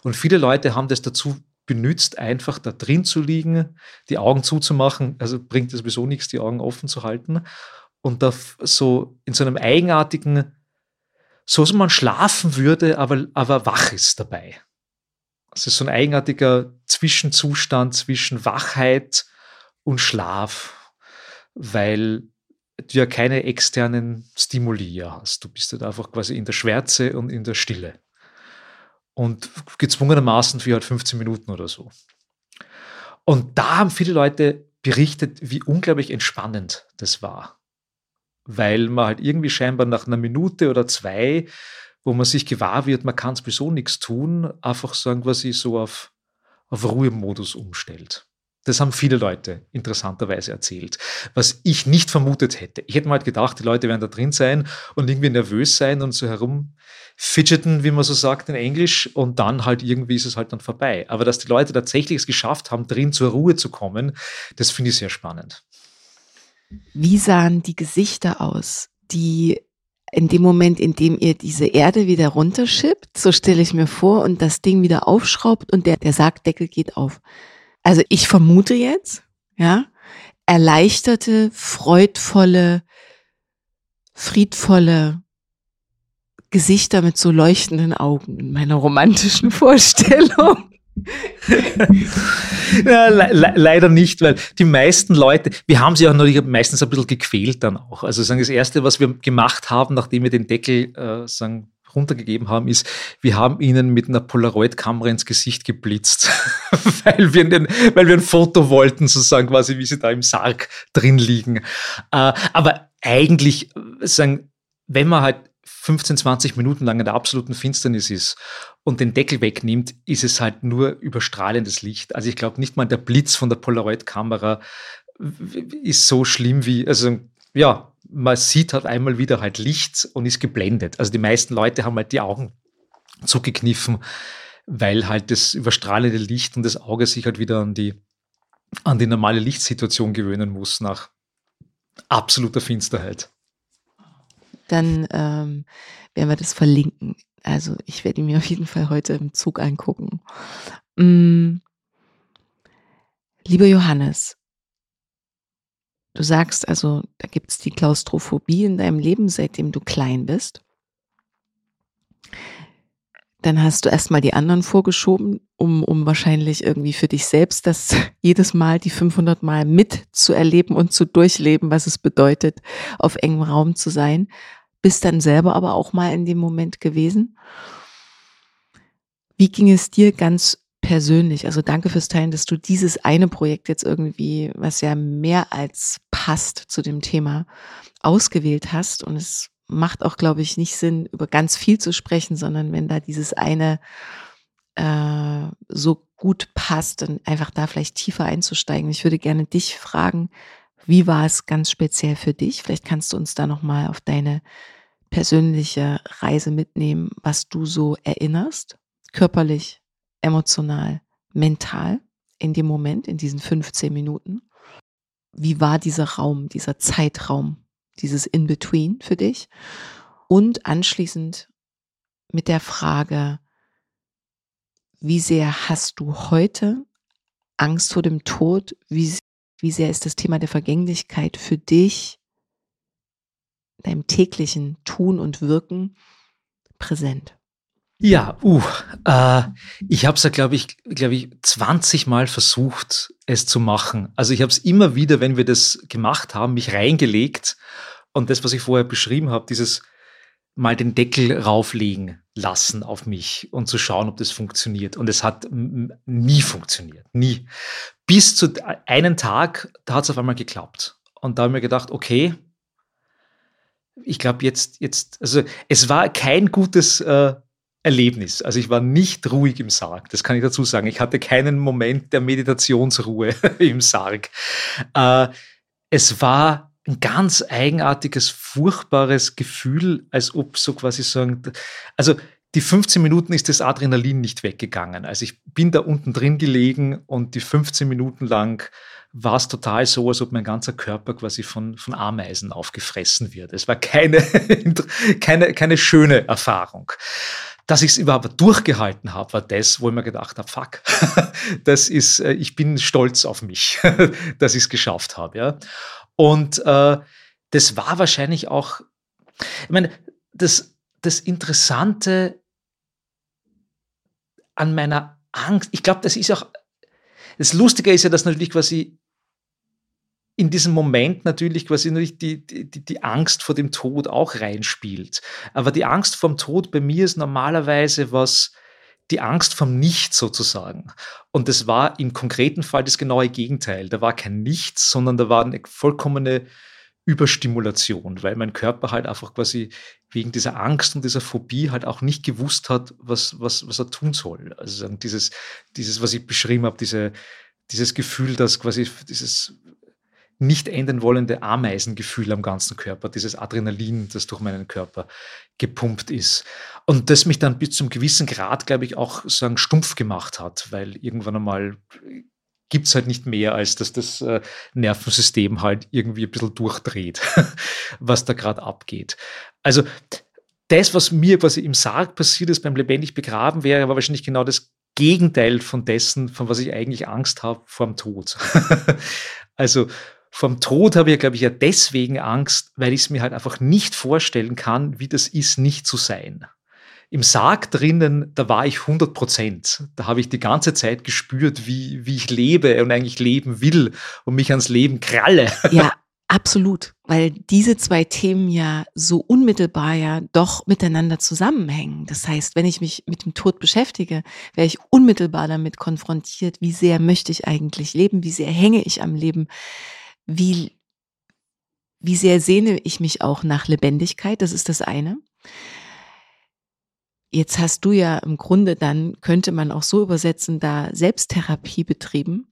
Und viele Leute haben das dazu benutzt, einfach da drin zu liegen, die Augen zuzumachen. Also bringt es sowieso nichts, die Augen offen zu halten. Und da so in so einem eigenartigen, so dass man schlafen würde, aber, aber wach ist dabei. Es ist so ein eigenartiger Zwischenzustand zwischen Wachheit und Schlaf, weil du ja keine externen Stimuli hast. Du bist halt einfach quasi in der Schwärze und in der Stille. Und gezwungenermaßen für halt 15 Minuten oder so. Und da haben viele Leute berichtet, wie unglaublich entspannend das war. Weil man halt irgendwie scheinbar nach einer Minute oder zwei wo man sich gewahr wird, man kann sowieso nichts tun, einfach sagen, quasi so auf, auf Ruhemodus umstellt. Das haben viele Leute interessanterweise erzählt, was ich nicht vermutet hätte. Ich hätte mal halt gedacht, die Leute werden da drin sein und irgendwie nervös sein und so herum fidgeten, wie man so sagt in Englisch, und dann halt irgendwie ist es halt dann vorbei. Aber dass die Leute tatsächlich es geschafft haben, drin zur Ruhe zu kommen, das finde ich sehr spannend. Wie sahen die Gesichter aus, die in dem Moment, in dem ihr diese Erde wieder runterschippt, so stelle ich mir vor, und das Ding wieder aufschraubt und der, der Sargdeckel geht auf. Also ich vermute jetzt, ja, erleichterte, freudvolle, friedvolle Gesichter mit so leuchtenden Augen in meiner romantischen *laughs* Vorstellung. *laughs* ja, le le leider nicht, weil die meisten Leute, wir haben sie auch natürlich meistens ein bisschen gequält dann auch. Also sagen, das Erste, was wir gemacht haben, nachdem wir den Deckel äh, sagen, runtergegeben haben, ist, wir haben ihnen mit einer Polaroid-Kamera ins Gesicht geblitzt, *laughs* weil, wir den, weil wir ein Foto wollten, sozusagen quasi, wie sie da im Sarg drin liegen. Äh, aber eigentlich, sagen, wenn man halt 15, 20 Minuten lang in der absoluten Finsternis ist und den Deckel wegnimmt, ist es halt nur überstrahlendes Licht. Also ich glaube nicht mal der Blitz von der Polaroid-Kamera ist so schlimm wie, also ja, man sieht halt einmal wieder halt Licht und ist geblendet. Also die meisten Leute haben halt die Augen zugekniffen, weil halt das überstrahlende Licht und das Auge sich halt wieder an die, an die normale Lichtsituation gewöhnen muss nach absoluter Finsterheit. Dann ähm, werden wir das verlinken. Also ich werde ihn mir auf jeden Fall heute im Zug angucken. Mm. Lieber Johannes, du sagst also, da gibt es die Klaustrophobie in deinem Leben, seitdem du klein bist. Dann hast du erstmal die anderen vorgeschoben, um, um wahrscheinlich irgendwie für dich selbst das *laughs* jedes Mal die 500 Mal mitzuerleben und zu durchleben, was es bedeutet, auf engem Raum zu sein. Bist dann selber aber auch mal in dem Moment gewesen. Wie ging es dir ganz persönlich? Also danke fürs Teilen, dass du dieses eine Projekt jetzt irgendwie, was ja mehr als passt zu dem Thema, ausgewählt hast und es macht auch, glaube ich, nicht Sinn, über ganz viel zu sprechen, sondern wenn da dieses eine äh, so gut passt, dann einfach da vielleicht tiefer einzusteigen. Ich würde gerne dich fragen, wie war es ganz speziell für dich? Vielleicht kannst du uns da nochmal auf deine persönliche Reise mitnehmen, was du so erinnerst, körperlich, emotional, mental in dem Moment, in diesen 15 Minuten. Wie war dieser Raum, dieser Zeitraum dieses In-Between für dich. Und anschließend mit der Frage, wie sehr hast du heute Angst vor dem Tod? Wie, wie sehr ist das Thema der Vergänglichkeit für dich, deinem täglichen Tun und Wirken präsent? Ja, uh, äh, ich habe es ja, glaube ich, glaube ich, 20 Mal versucht, es zu machen. Also ich habe es immer wieder, wenn wir das gemacht haben, mich reingelegt und das, was ich vorher beschrieben habe, dieses mal den Deckel rauflegen lassen auf mich und zu schauen, ob das funktioniert. Und es hat nie funktioniert, nie. Bis zu einem Tag, da hat es auf einmal geklappt. Und da habe ich mir gedacht, okay, ich glaube jetzt, jetzt, also es war kein gutes äh, Erlebnis. Also ich war nicht ruhig im Sarg, das kann ich dazu sagen. Ich hatte keinen Moment der Meditationsruhe *laughs* im Sarg. Äh, es war ein ganz eigenartiges, furchtbares Gefühl, als ob so quasi sagen, also die 15 Minuten ist das Adrenalin nicht weggegangen. Also ich bin da unten drin gelegen und die 15 Minuten lang war es total so, als ob mein ganzer Körper quasi von, von Ameisen aufgefressen wird. Es war keine, *laughs* keine, keine schöne Erfahrung. Dass ich es überhaupt durchgehalten habe, war das, wo ich mir gedacht habe, fuck, *laughs* das ist, äh, ich bin stolz auf mich, *laughs* dass ich es geschafft habe. Ja. Und äh, das war wahrscheinlich auch, ich meine, das, das Interessante an meiner Angst, ich glaube, das ist auch, das Lustige ist ja, dass natürlich quasi in diesem Moment natürlich quasi natürlich die, die, die Angst vor dem Tod auch reinspielt. Aber die Angst vom Tod bei mir ist normalerweise was, die Angst vom Nichts sozusagen. Und das war im konkreten Fall das genaue Gegenteil. Da war kein Nichts, sondern da war eine vollkommene Überstimulation, weil mein Körper halt einfach quasi wegen dieser Angst und dieser Phobie halt auch nicht gewusst hat, was, was, was er tun soll. Also dieses, dieses, was ich beschrieben habe, diese, dieses Gefühl, dass quasi dieses nicht enden wollende Ameisengefühl am ganzen Körper, dieses Adrenalin, das durch meinen Körper gepumpt ist. Und das mich dann bis zum gewissen Grad, glaube ich, auch sagen, stumpf gemacht hat, weil irgendwann einmal gibt es halt nicht mehr, als dass das äh, Nervensystem halt irgendwie ein bisschen durchdreht, *laughs* was da gerade abgeht. Also das, was mir quasi im Sarg passiert ist beim lebendig begraben, wäre war wahrscheinlich genau das Gegenteil von dessen, von was ich eigentlich Angst habe vor dem Tod. *laughs* also vom Tod habe ich, glaube ich, ja deswegen Angst, weil ich es mir halt einfach nicht vorstellen kann, wie das ist, nicht zu sein. Im Sarg drinnen, da war ich 100 Prozent. Da habe ich die ganze Zeit gespürt, wie, wie ich lebe und eigentlich leben will und mich ans Leben kralle. *laughs* Ja, absolut. Weil diese zwei Themen ja so unmittelbar ja doch miteinander zusammenhängen. Das heißt, wenn ich mich mit dem Tod beschäftige, wäre ich unmittelbar damit konfrontiert, wie sehr möchte ich eigentlich leben, wie sehr hänge ich am Leben wie, wie sehr sehne ich mich auch nach Lebendigkeit, das ist das eine. Jetzt hast du ja im Grunde dann, könnte man auch so übersetzen, da Selbsttherapie betrieben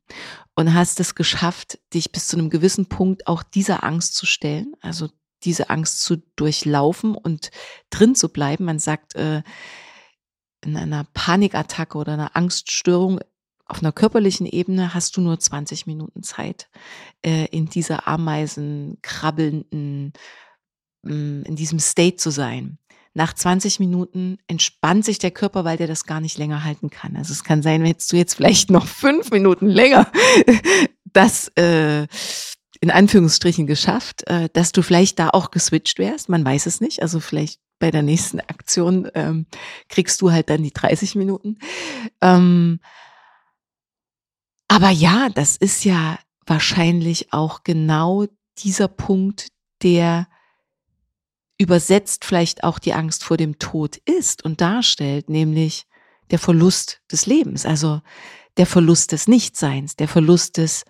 und hast es geschafft, dich bis zu einem gewissen Punkt auch dieser Angst zu stellen, also diese Angst zu durchlaufen und drin zu bleiben. Man sagt, äh, in einer Panikattacke oder einer Angststörung auf einer körperlichen Ebene hast du nur 20 Minuten Zeit, äh, in dieser Ameisen krabbelnden, mm, in diesem State zu sein. Nach 20 Minuten entspannt sich der Körper, weil der das gar nicht länger halten kann. Also es kann sein, hättest du jetzt vielleicht noch fünf Minuten länger *laughs* das äh, in Anführungsstrichen geschafft, äh, dass du vielleicht da auch geswitcht wärst. Man weiß es nicht. Also vielleicht bei der nächsten Aktion ähm, kriegst du halt dann die 30 Minuten. Ähm, aber ja, das ist ja wahrscheinlich auch genau dieser Punkt, der übersetzt vielleicht auch die Angst vor dem Tod ist und darstellt, nämlich der Verlust des Lebens, also der Verlust des Nichtseins, der Verlust des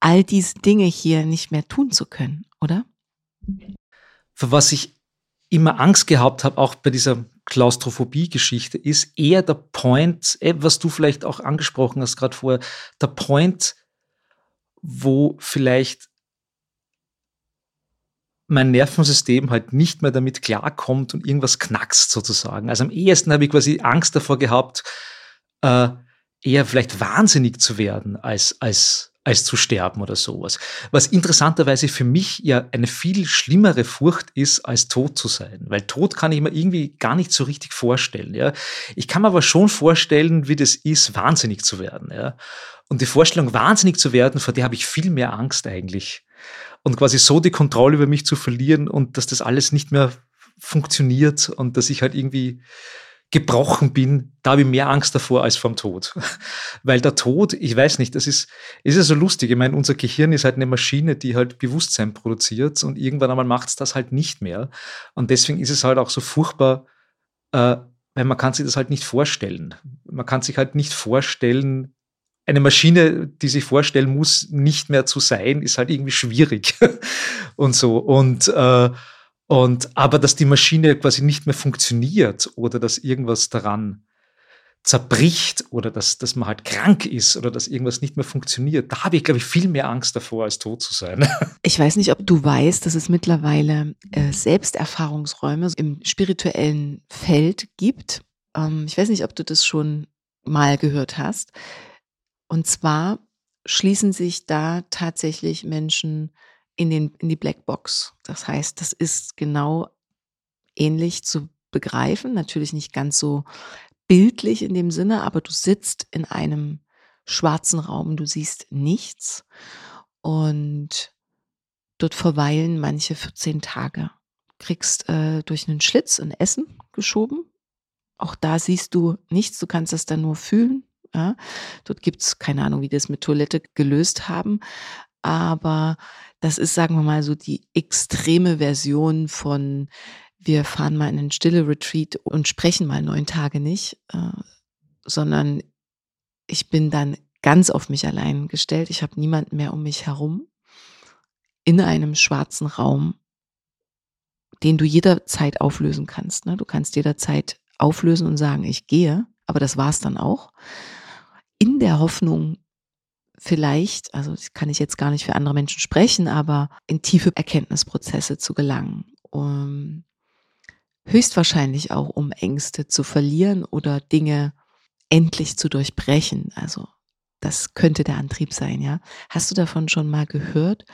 all diese Dinge hier nicht mehr tun zu können, oder? Für was ich immer Angst gehabt habe, auch bei dieser Klaustrophobie-Geschichte, ist eher der Point, eh, was du vielleicht auch angesprochen hast gerade vorher, der Point, wo vielleicht mein Nervensystem halt nicht mehr damit klarkommt und irgendwas knackst sozusagen. Also am ehesten habe ich quasi Angst davor gehabt, äh, eher vielleicht wahnsinnig zu werden als, als, als zu sterben oder sowas. Was interessanterweise für mich ja eine viel schlimmere Furcht ist, als tot zu sein. Weil Tod kann ich mir irgendwie gar nicht so richtig vorstellen. Ja. Ich kann mir aber schon vorstellen, wie das ist, wahnsinnig zu werden. Ja. Und die Vorstellung, wahnsinnig zu werden, vor der habe ich viel mehr Angst eigentlich und quasi so die Kontrolle über mich zu verlieren und dass das alles nicht mehr funktioniert und dass ich halt irgendwie gebrochen bin, da habe ich mehr Angst davor als vom Tod. *laughs* Weil der Tod, ich weiß nicht, das ist, ist ja so lustig. Ich meine, unser Gehirn ist halt eine Maschine, die halt Bewusstsein produziert und irgendwann einmal macht es das halt nicht mehr. Und deswegen ist es halt auch so furchtbar, äh, weil man kann sich das halt nicht vorstellen. Man kann sich halt nicht vorstellen, eine Maschine, die sich vorstellen muss, nicht mehr zu sein, ist halt irgendwie schwierig *laughs* und so. Und, äh, und aber dass die Maschine quasi nicht mehr funktioniert oder dass irgendwas daran zerbricht oder dass, dass man halt krank ist oder dass irgendwas nicht mehr funktioniert, da habe ich, glaube ich, viel mehr Angst davor, als tot zu sein. *laughs* Ich weiß nicht, ob du weißt, dass es mittlerweile äh, Selbsterfahrungsräume im spirituellen Feld gibt. Ähm, ich weiß nicht, ob du das schon mal gehört hast. Und zwar schließen sich da tatsächlich Menschen in, den, in die Blackbox. Das heißt, das ist genau ähnlich zu begreifen, natürlich nicht ganz so bildlich in dem Sinne, aber du sitzt in einem schwarzen Raum, du siehst nichts und dort verweilen manche 14 Tage. Kriegst äh, durch einen Schlitz ein Essen geschoben. Auch da siehst du nichts, du kannst das dann nur fühlen. Ja? Dort gibt es keine Ahnung, wie das mit Toilette gelöst haben. Aber das ist, sagen wir mal, so die extreme Version von, wir fahren mal in einen stille Retreat und sprechen mal neun Tage nicht, äh, sondern ich bin dann ganz auf mich allein gestellt. Ich habe niemanden mehr um mich herum in einem schwarzen Raum, den du jederzeit auflösen kannst. Ne? Du kannst jederzeit auflösen und sagen, ich gehe, aber das war's dann auch in der Hoffnung, vielleicht, also kann ich jetzt gar nicht für andere Menschen sprechen, aber in tiefe Erkenntnisprozesse zu gelangen. Um, höchstwahrscheinlich auch, um Ängste zu verlieren oder Dinge endlich zu durchbrechen. Also das könnte der Antrieb sein, ja. Hast du davon schon mal gehört?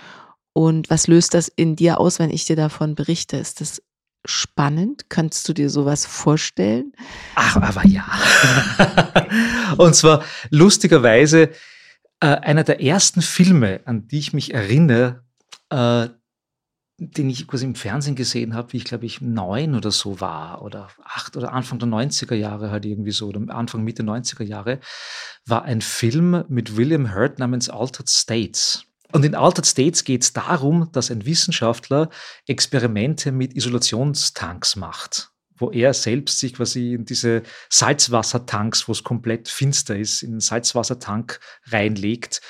Und was löst das in dir aus, wenn ich dir davon berichte? Ist das spannend? Könntest du dir sowas vorstellen? Ach, aber ja. *laughs* und zwar lustigerweise äh, einer der ersten Filme, an die ich mich erinnere, äh, den ich quasi im Fernsehen gesehen habe, wie ich glaube ich neun oder so war oder acht oder Anfang der 90er Jahre halt irgendwie so oder Anfang Mitte 90er Jahre, war ein Film mit William Hurt namens Altered States. Und in Altered States geht es darum, dass ein Wissenschaftler Experimente mit Isolationstanks macht, wo er selbst sich quasi in diese Salzwassertanks, wo es komplett finster ist, in den Salzwassertank reinlegt.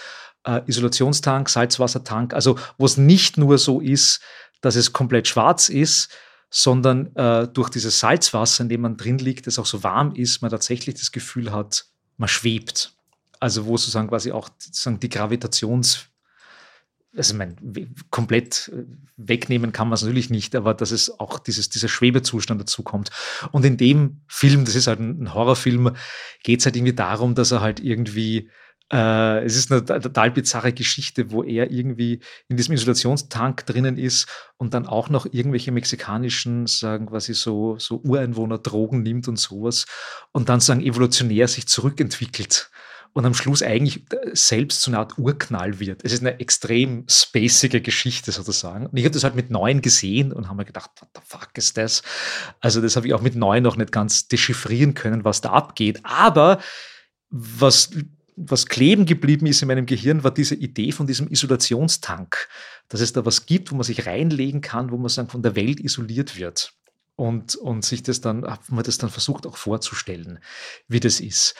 Äh, Isolationstank, Salzwassertank, also wo es nicht nur so ist, dass es komplett schwarz ist, sondern äh, durch dieses Salzwasser, in dem man drin liegt, das auch so warm ist, man tatsächlich das Gefühl hat, man schwebt. Also wo sozusagen quasi auch sozusagen die Gravitations also mein, komplett äh, wegnehmen kann man es natürlich nicht, aber dass es auch dieses, dieser Schwebezustand dazu kommt. Und in dem Film, das ist halt ein Horrorfilm, geht es halt irgendwie darum, dass er halt irgendwie äh, es ist eine total bizarre Geschichte, wo er irgendwie in diesem Isolationstank drinnen ist und dann auch noch irgendwelche mexikanischen, sagen quasi so, so Ureinwohner Drogen nimmt und sowas und dann sagen evolutionär sich zurückentwickelt und am Schluss eigentlich äh, selbst so eine Art Urknall wird. Es ist eine extrem spacige Geschichte sozusagen. Und ich habe das halt mit neun gesehen und habe mir gedacht, what the fuck ist das? Also das habe ich auch mit neun noch nicht ganz dechiffrieren können, was da abgeht. Aber was was kleben geblieben ist in meinem Gehirn, war diese Idee von diesem Isolationstank, dass es da was gibt, wo man sich reinlegen kann, wo man sagen, von der Welt isoliert wird. Und, und sich das dann, man das dann versucht auch vorzustellen, wie das ist.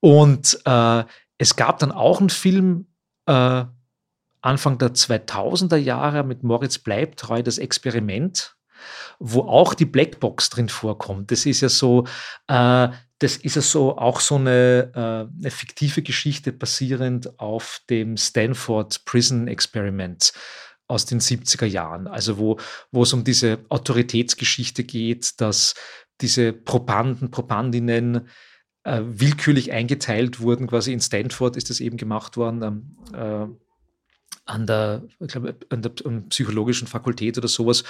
Und äh, es gab dann auch einen Film äh, Anfang der 2000er Jahre mit Moritz Bleibtreu, das Experiment, wo auch die Blackbox drin vorkommt. Das ist ja so, äh, das ist ja so auch so eine, äh, eine fiktive Geschichte basierend auf dem Stanford Prison Experiment aus den 70er Jahren, also wo, wo es um diese Autoritätsgeschichte geht, dass diese Probanden, Probandinnen äh, willkürlich eingeteilt wurden. Quasi in Stanford ist das eben gemacht worden. Ähm, äh, an der, ich glaube, an der psychologischen Fakultät oder sowas,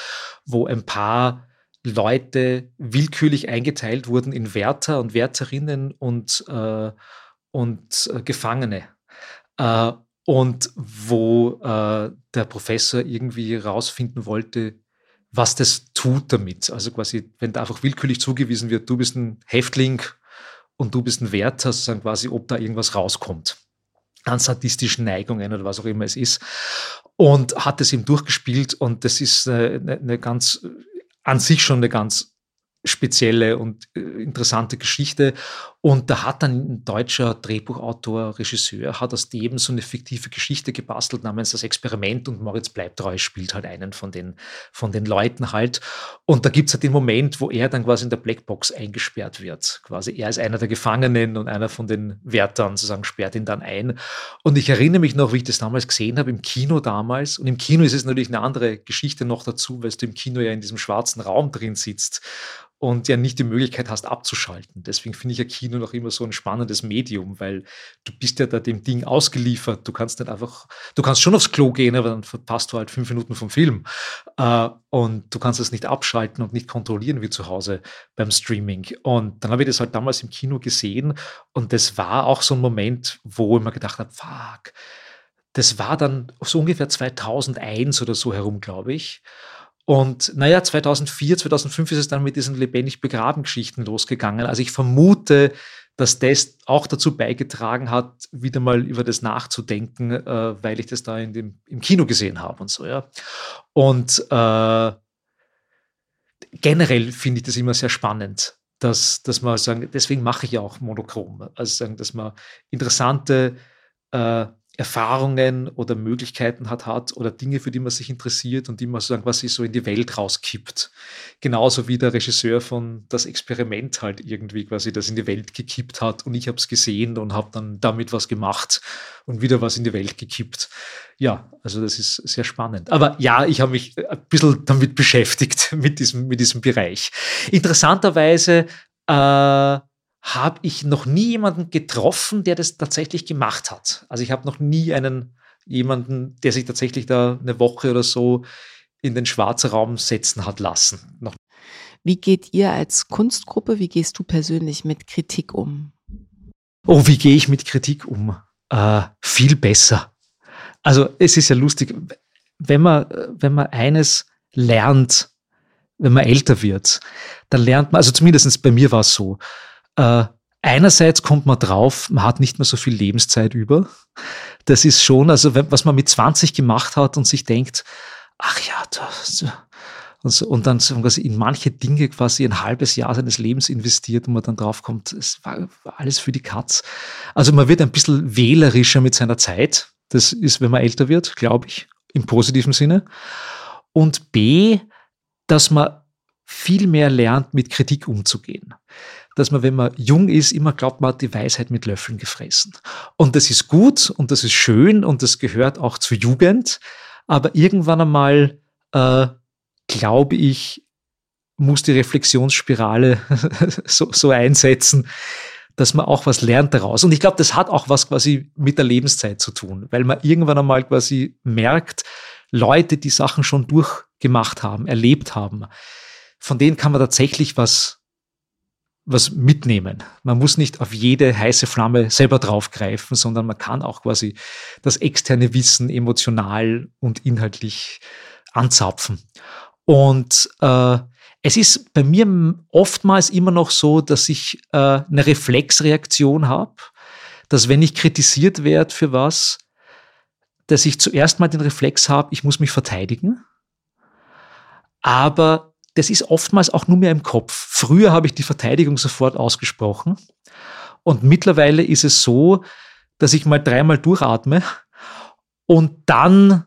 wo ein paar Leute willkürlich eingeteilt wurden in Wärter und Wärterinnen und, äh, und äh, Gefangene. Äh, und wo äh, der Professor irgendwie herausfinden wollte, was das tut damit. Also quasi, wenn da einfach willkürlich zugewiesen wird, du bist ein Häftling und du bist ein Wärter, sozusagen quasi, ob da irgendwas rauskommt an sadistischen Neigungen oder was auch immer es ist. Und hat es ihm durchgespielt und das ist eine, eine ganz, an sich schon eine ganz spezielle und äh, interessante Geschichte. Und da hat dann ein deutscher Drehbuchautor, Regisseur, hat aus dem so eine fiktive Geschichte gebastelt namens Das Experiment und Moritz Bleibtreu spielt halt einen von den, von den Leuten halt. Und da gibt es halt den Moment, wo er dann quasi in der Blackbox eingesperrt wird. Quasi er ist einer der Gefangenen und einer von den Wärtern sozusagen sperrt ihn dann ein. Und ich erinnere mich noch, wie ich das damals gesehen habe, im Kino damals. Und im Kino ist es natürlich eine andere Geschichte noch dazu, weil du im Kino ja in diesem schwarzen Raum drin sitzt und ja nicht die Möglichkeit hast abzuschalten. Deswegen finde ich ja Kino noch immer so ein spannendes Medium, weil du bist ja da dem Ding ausgeliefert. Du kannst nicht einfach, du kannst schon aufs Klo gehen, aber dann verpasst du halt fünf Minuten vom Film. Äh, und du kannst es nicht abschalten und nicht kontrollieren wie zu Hause beim Streaming. Und dann habe ich das halt damals im Kino gesehen und das war auch so ein Moment, wo ich mir gedacht habe, fuck, das war dann so ungefähr 2001 oder so herum, glaube ich. Und naja, 2004, 2005 ist es dann mit diesen lebendig begraben Geschichten losgegangen. Also ich vermute, dass das auch dazu beigetragen hat, wieder mal über das nachzudenken, äh, weil ich das da in dem, im Kino gesehen habe und so, ja. Und äh, generell finde ich das immer sehr spannend, dass, dass man sagen, deswegen mache ich ja auch monochrom. Also sagen, dass man interessante äh, Erfahrungen oder Möglichkeiten hat, hat oder Dinge, für die man sich interessiert und die man sozusagen quasi so in die Welt rauskippt. Genauso wie der Regisseur von Das Experiment halt irgendwie quasi das in die Welt gekippt hat und ich habe es gesehen und habe dann damit was gemacht und wieder was in die Welt gekippt. Ja, also das ist sehr spannend. Aber ja, ich habe mich ein bisschen damit beschäftigt, *laughs* mit diesem, mit diesem Bereich. Interessanterweise äh, habe ich noch nie jemanden getroffen, der das tatsächlich gemacht hat. Also ich habe noch nie einen jemanden, der sich tatsächlich da eine Woche oder so in den schwarzen Raum setzen hat lassen. Noch. Wie geht ihr als Kunstgruppe, wie gehst du persönlich mit Kritik um? Oh, wie gehe ich mit Kritik um? Äh, viel besser. Also es ist ja lustig, wenn man, wenn man eines lernt, wenn man älter wird, dann lernt man, also zumindest bei mir war es so, äh, einerseits kommt man drauf, man hat nicht mehr so viel Lebenszeit über. Das ist schon, also was man mit 20 gemacht hat und sich denkt, ach ja, das, und, so, und dann quasi in manche Dinge quasi ein halbes Jahr seines Lebens investiert und man dann draufkommt, es war, war alles für die Katz. Also man wird ein bisschen wählerischer mit seiner Zeit. Das ist, wenn man älter wird, glaube ich, im positiven Sinne. Und B, dass man viel mehr lernt, mit Kritik umzugehen. Dass man, wenn man jung ist, immer glaubt, man hat die Weisheit mit Löffeln gefressen. Und das ist gut und das ist schön und das gehört auch zur Jugend. Aber irgendwann einmal, äh, glaube ich, muss die Reflexionsspirale *laughs* so, so einsetzen, dass man auch was lernt daraus. Und ich glaube, das hat auch was quasi mit der Lebenszeit zu tun, weil man irgendwann einmal quasi merkt, Leute, die Sachen schon durchgemacht haben, erlebt haben, von denen kann man tatsächlich was, was mitnehmen. Man muss nicht auf jede heiße Flamme selber draufgreifen, sondern man kann auch quasi das externe Wissen emotional und inhaltlich anzapfen. Und äh, es ist bei mir oftmals immer noch so, dass ich äh, eine Reflexreaktion habe, dass wenn ich kritisiert werde für was, dass ich zuerst mal den Reflex habe, ich muss mich verteidigen. Aber das ist oftmals auch nur mehr im Kopf. Früher habe ich die Verteidigung sofort ausgesprochen. Und mittlerweile ist es so, dass ich mal dreimal durchatme und dann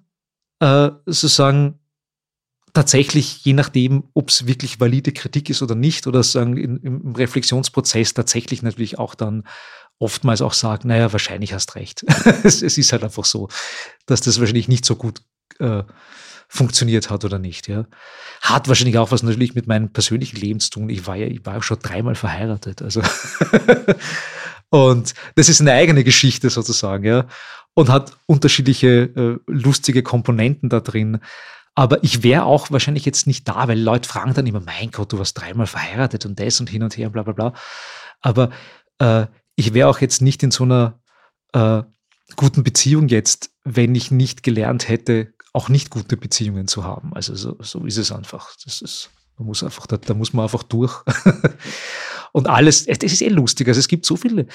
äh, sozusagen tatsächlich, je nachdem, ob es wirklich valide Kritik ist oder nicht, oder sagen in, im Reflexionsprozess tatsächlich natürlich auch dann oftmals auch sagen, naja, wahrscheinlich hast recht. *laughs* es, es, ist halt einfach so, dass das wahrscheinlich nicht so gut äh, funktioniert hat oder nicht. Ja. Hat wahrscheinlich auch was natürlich mit meinem persönlichen Leben zu tun. Ich war ja, ich war schon dreimal verheiratet. Also *laughs* und das ist eine eigene Geschichte sozusagen, ja. Und hat unterschiedliche äh, lustige Komponenten da drin. Aber ich wäre auch wahrscheinlich jetzt nicht da, weil Leute fragen dann immer, mein Gott, du warst dreimal verheiratet und das und hin und her, bla bla bla. Aber äh, ich wäre auch jetzt nicht in so einer äh, guten Beziehung jetzt, wenn ich nicht gelernt hätte, auch nicht gute Beziehungen zu haben. Also so, so ist es einfach. Das ist, man muss einfach, da, da muss man einfach durch. *laughs* und alles, das ist eh lustig. Also es gibt so viele äh,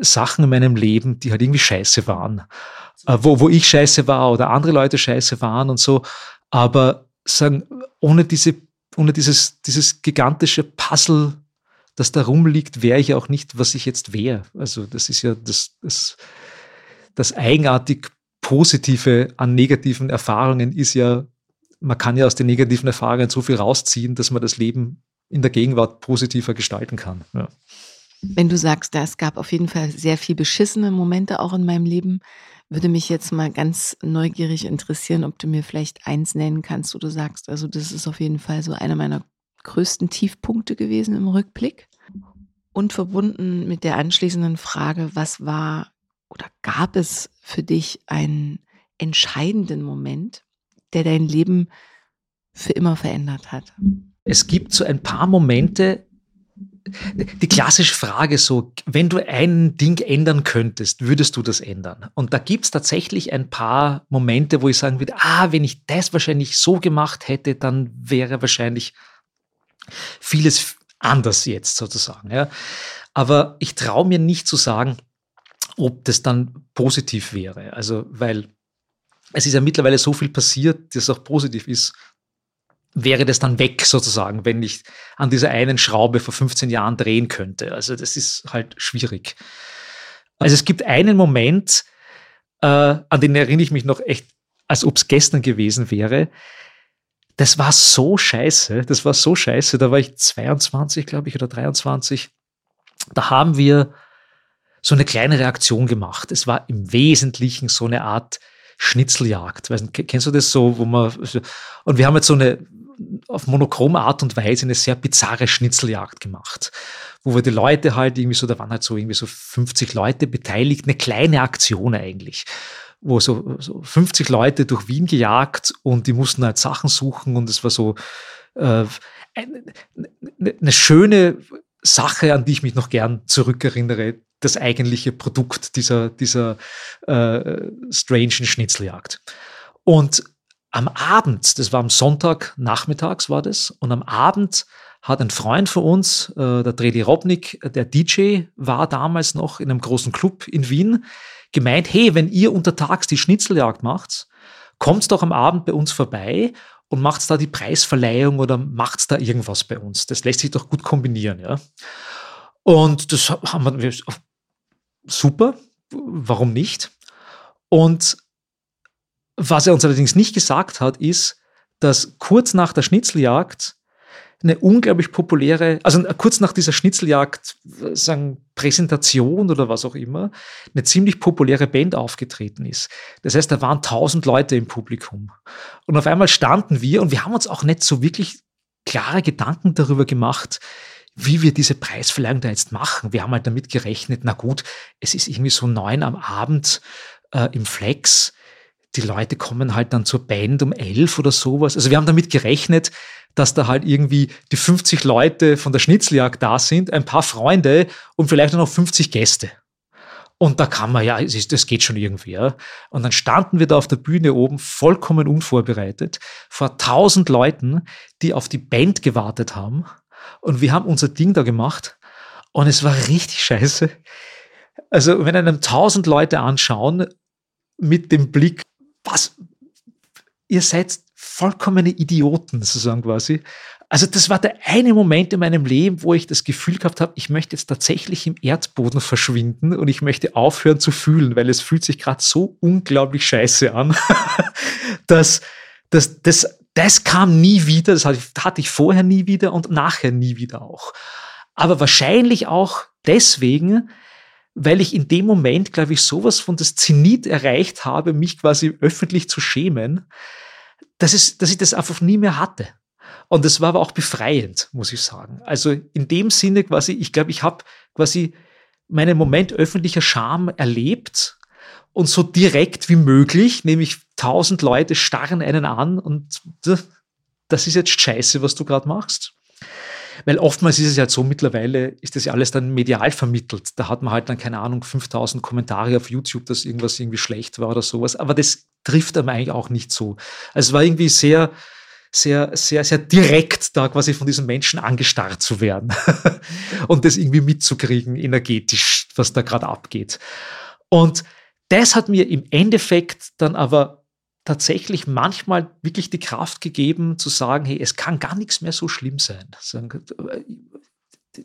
Sachen in meinem Leben, die halt irgendwie scheiße waren. Äh, wo, wo ich scheiße war oder andere Leute scheiße waren und so. Aber sagen, ohne diese, ohne dieses, dieses gigantische Puzzle, das da rumliegt, wäre ich auch nicht, was ich jetzt wäre. Also das ist ja das, das, das eigenartig Positive an negativen Erfahrungen ist ja, man kann ja aus den negativen Erfahrungen so viel rausziehen, dass man das Leben in der Gegenwart positiver gestalten kann. Ja. Wenn du sagst, es gab auf jeden Fall sehr viel beschissene Momente auch in meinem Leben, würde mich jetzt mal ganz neugierig interessieren, ob du mir vielleicht eins nennen kannst, wo du sagst, also das ist auf jeden Fall so einer meiner größten Tiefpunkte gewesen im Rückblick. Und verbunden mit der anschließenden Frage, was war oder gab es für dich einen entscheidenden Moment, der dein Leben für immer verändert hat? Es gibt so ein paar Momente, die klassische Frage so, wenn du ein Ding ändern könntest, würdest du das ändern? Und da gibt es tatsächlich ein paar Momente, wo ich sagen würde, ah, wenn ich das wahrscheinlich so gemacht hätte, dann wäre wahrscheinlich vieles anders jetzt sozusagen. Ja. Aber ich traue mir nicht zu sagen, ob das dann positiv wäre. Also, weil es ist ja mittlerweile so viel passiert, dass auch positiv ist wäre das dann weg sozusagen, wenn ich an dieser einen Schraube vor 15 Jahren drehen könnte. Also das ist halt schwierig. Also es gibt einen Moment, äh, an den erinnere ich mich noch echt, als ob es gestern gewesen wäre. Das war so scheiße, das war so scheiße. Da war ich 22, glaube ich, oder 23. Da haben wir so eine kleine Reaktion gemacht. Es war im Wesentlichen so eine Art Schnitzeljagd. Weißt, kennst du das so, wo man, und wir haben jetzt so eine, auf monochrome Art und Weise eine sehr bizarre Schnitzeljagd gemacht, wo wir die Leute halt irgendwie so, da waren halt so irgendwie so 50 Leute beteiligt, eine kleine Aktion eigentlich wo so, so 50 Leute durch Wien gejagt und die mussten halt Sachen suchen und es war so äh, eine, eine schöne Sache, an die ich mich noch gern zurückerinnere, das eigentliche Produkt dieser, dieser äh, strangen Schnitzeljagd. Und am Abend, das war am Sonntag nachmittags war das, und am Abend hat ein Freund von uns, äh, der Dredi Robnik, der DJ, war damals noch in einem großen Club in Wien, gemeint, hey, wenn ihr untertags die Schnitzeljagd macht, kommt doch am Abend bei uns vorbei und macht da die Preisverleihung oder macht da irgendwas bei uns. Das lässt sich doch gut kombinieren, ja. Und das haben wir super, warum nicht? Und was er uns allerdings nicht gesagt hat, ist, dass kurz nach der Schnitzeljagd eine unglaublich populäre, also kurz nach dieser Schnitzeljagd, sagen Präsentation oder was auch immer, eine ziemlich populäre Band aufgetreten ist. Das heißt, da waren tausend Leute im Publikum. Und auf einmal standen wir und wir haben uns auch nicht so wirklich klare Gedanken darüber gemacht, wie wir diese Preisverleihung da jetzt machen. Wir haben halt damit gerechnet, na gut, es ist irgendwie so neun am Abend äh, im Flex. Die Leute kommen halt dann zur Band um elf oder sowas. Also wir haben damit gerechnet, dass da halt irgendwie die 50 Leute von der Schnitzeljagd da sind, ein paar Freunde und vielleicht noch 50 Gäste. Und da kann man ja, das geht schon irgendwie. Ja. Und dann standen wir da auf der Bühne oben, vollkommen unvorbereitet, vor tausend Leuten, die auf die Band gewartet haben. Und wir haben unser Ding da gemacht. Und es war richtig scheiße. Also, wenn einem tausend Leute anschauen, mit dem Blick, was, ihr seid vollkommene Idioten, sozusagen quasi. Also das war der eine Moment in meinem Leben, wo ich das Gefühl gehabt habe, ich möchte jetzt tatsächlich im Erdboden verschwinden und ich möchte aufhören zu fühlen, weil es fühlt sich gerade so unglaublich scheiße an, *laughs* dass, dass das, das kam nie wieder, das hatte ich vorher nie wieder und nachher nie wieder auch. Aber wahrscheinlich auch deswegen, weil ich in dem Moment, glaube ich, sowas von das Zenit erreicht habe, mich quasi öffentlich zu schämen, dass, es, dass ich das einfach nie mehr hatte. Und das war aber auch befreiend, muss ich sagen. Also in dem Sinne quasi, ich glaube, ich habe quasi meinen Moment öffentlicher Scham erlebt und so direkt wie möglich, nämlich tausend Leute starren einen an und das ist jetzt scheiße, was du gerade machst. Weil oftmals ist es ja so, mittlerweile ist das ja alles dann medial vermittelt. Da hat man halt dann, keine Ahnung, 5000 Kommentare auf YouTube, dass irgendwas irgendwie schlecht war oder sowas. Aber das trifft einem eigentlich auch nicht so. Also es war irgendwie sehr, sehr, sehr, sehr direkt da quasi von diesen Menschen angestarrt zu werden *laughs* und das irgendwie mitzukriegen, energetisch, was da gerade abgeht. Und das hat mir im Endeffekt dann aber tatsächlich manchmal wirklich die Kraft gegeben, zu sagen, hey, es kann gar nichts mehr so schlimm sein.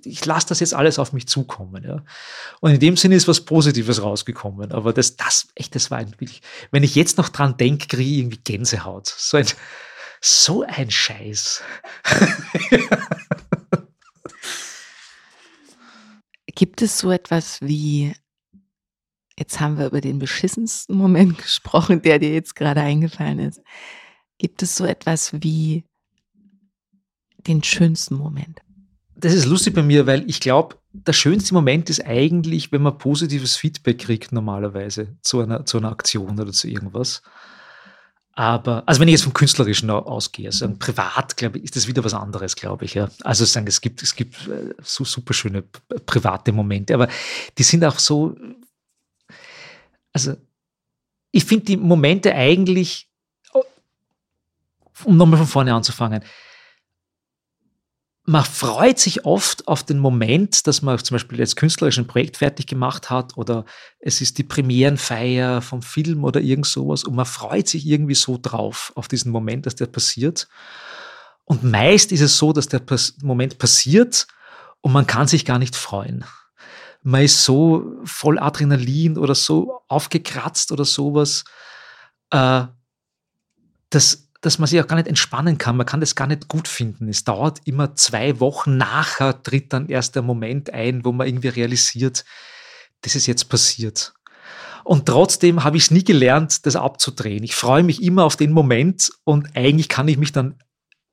Ich lasse das jetzt alles auf mich zukommen. Ja. Und in dem Sinne ist was Positives rausgekommen. Aber das, das, echt, das war wirklich, wenn ich jetzt noch dran denke, kriege ich irgendwie Gänsehaut. So ein, so ein Scheiß. Gibt es so etwas wie Jetzt haben wir über den beschissensten Moment *laughs* gesprochen, der dir jetzt gerade eingefallen ist. Gibt es so etwas wie den schönsten Moment? Das ist lustig bei mir, weil ich glaube, der schönste Moment ist eigentlich, wenn man positives Feedback kriegt normalerweise zu einer, zu einer Aktion oder zu irgendwas. Aber, also wenn ich jetzt vom Künstlerischen ausgehe, also privat, glaube ich, ist das wieder was anderes, glaube ich. Ja. Also sagen, es gibt, es gibt äh, so super schöne private Momente, aber die sind auch so also ich finde die Momente eigentlich, um nochmal von vorne anzufangen, man freut sich oft auf den Moment, dass man zum Beispiel jetzt künstlerisch ein Projekt fertig gemacht hat oder es ist die Premierenfeier vom Film oder irgend sowas und man freut sich irgendwie so drauf, auf diesen Moment, dass der passiert. Und meist ist es so, dass der Moment passiert und man kann sich gar nicht freuen man ist so voll Adrenalin oder so aufgekratzt oder sowas, äh, dass, dass man sich auch gar nicht entspannen kann. Man kann das gar nicht gut finden. Es dauert immer zwei Wochen nachher, tritt dann erst der Moment ein, wo man irgendwie realisiert, das ist jetzt passiert. Und trotzdem habe ich es nie gelernt, das abzudrehen. Ich freue mich immer auf den Moment und eigentlich kann ich mich dann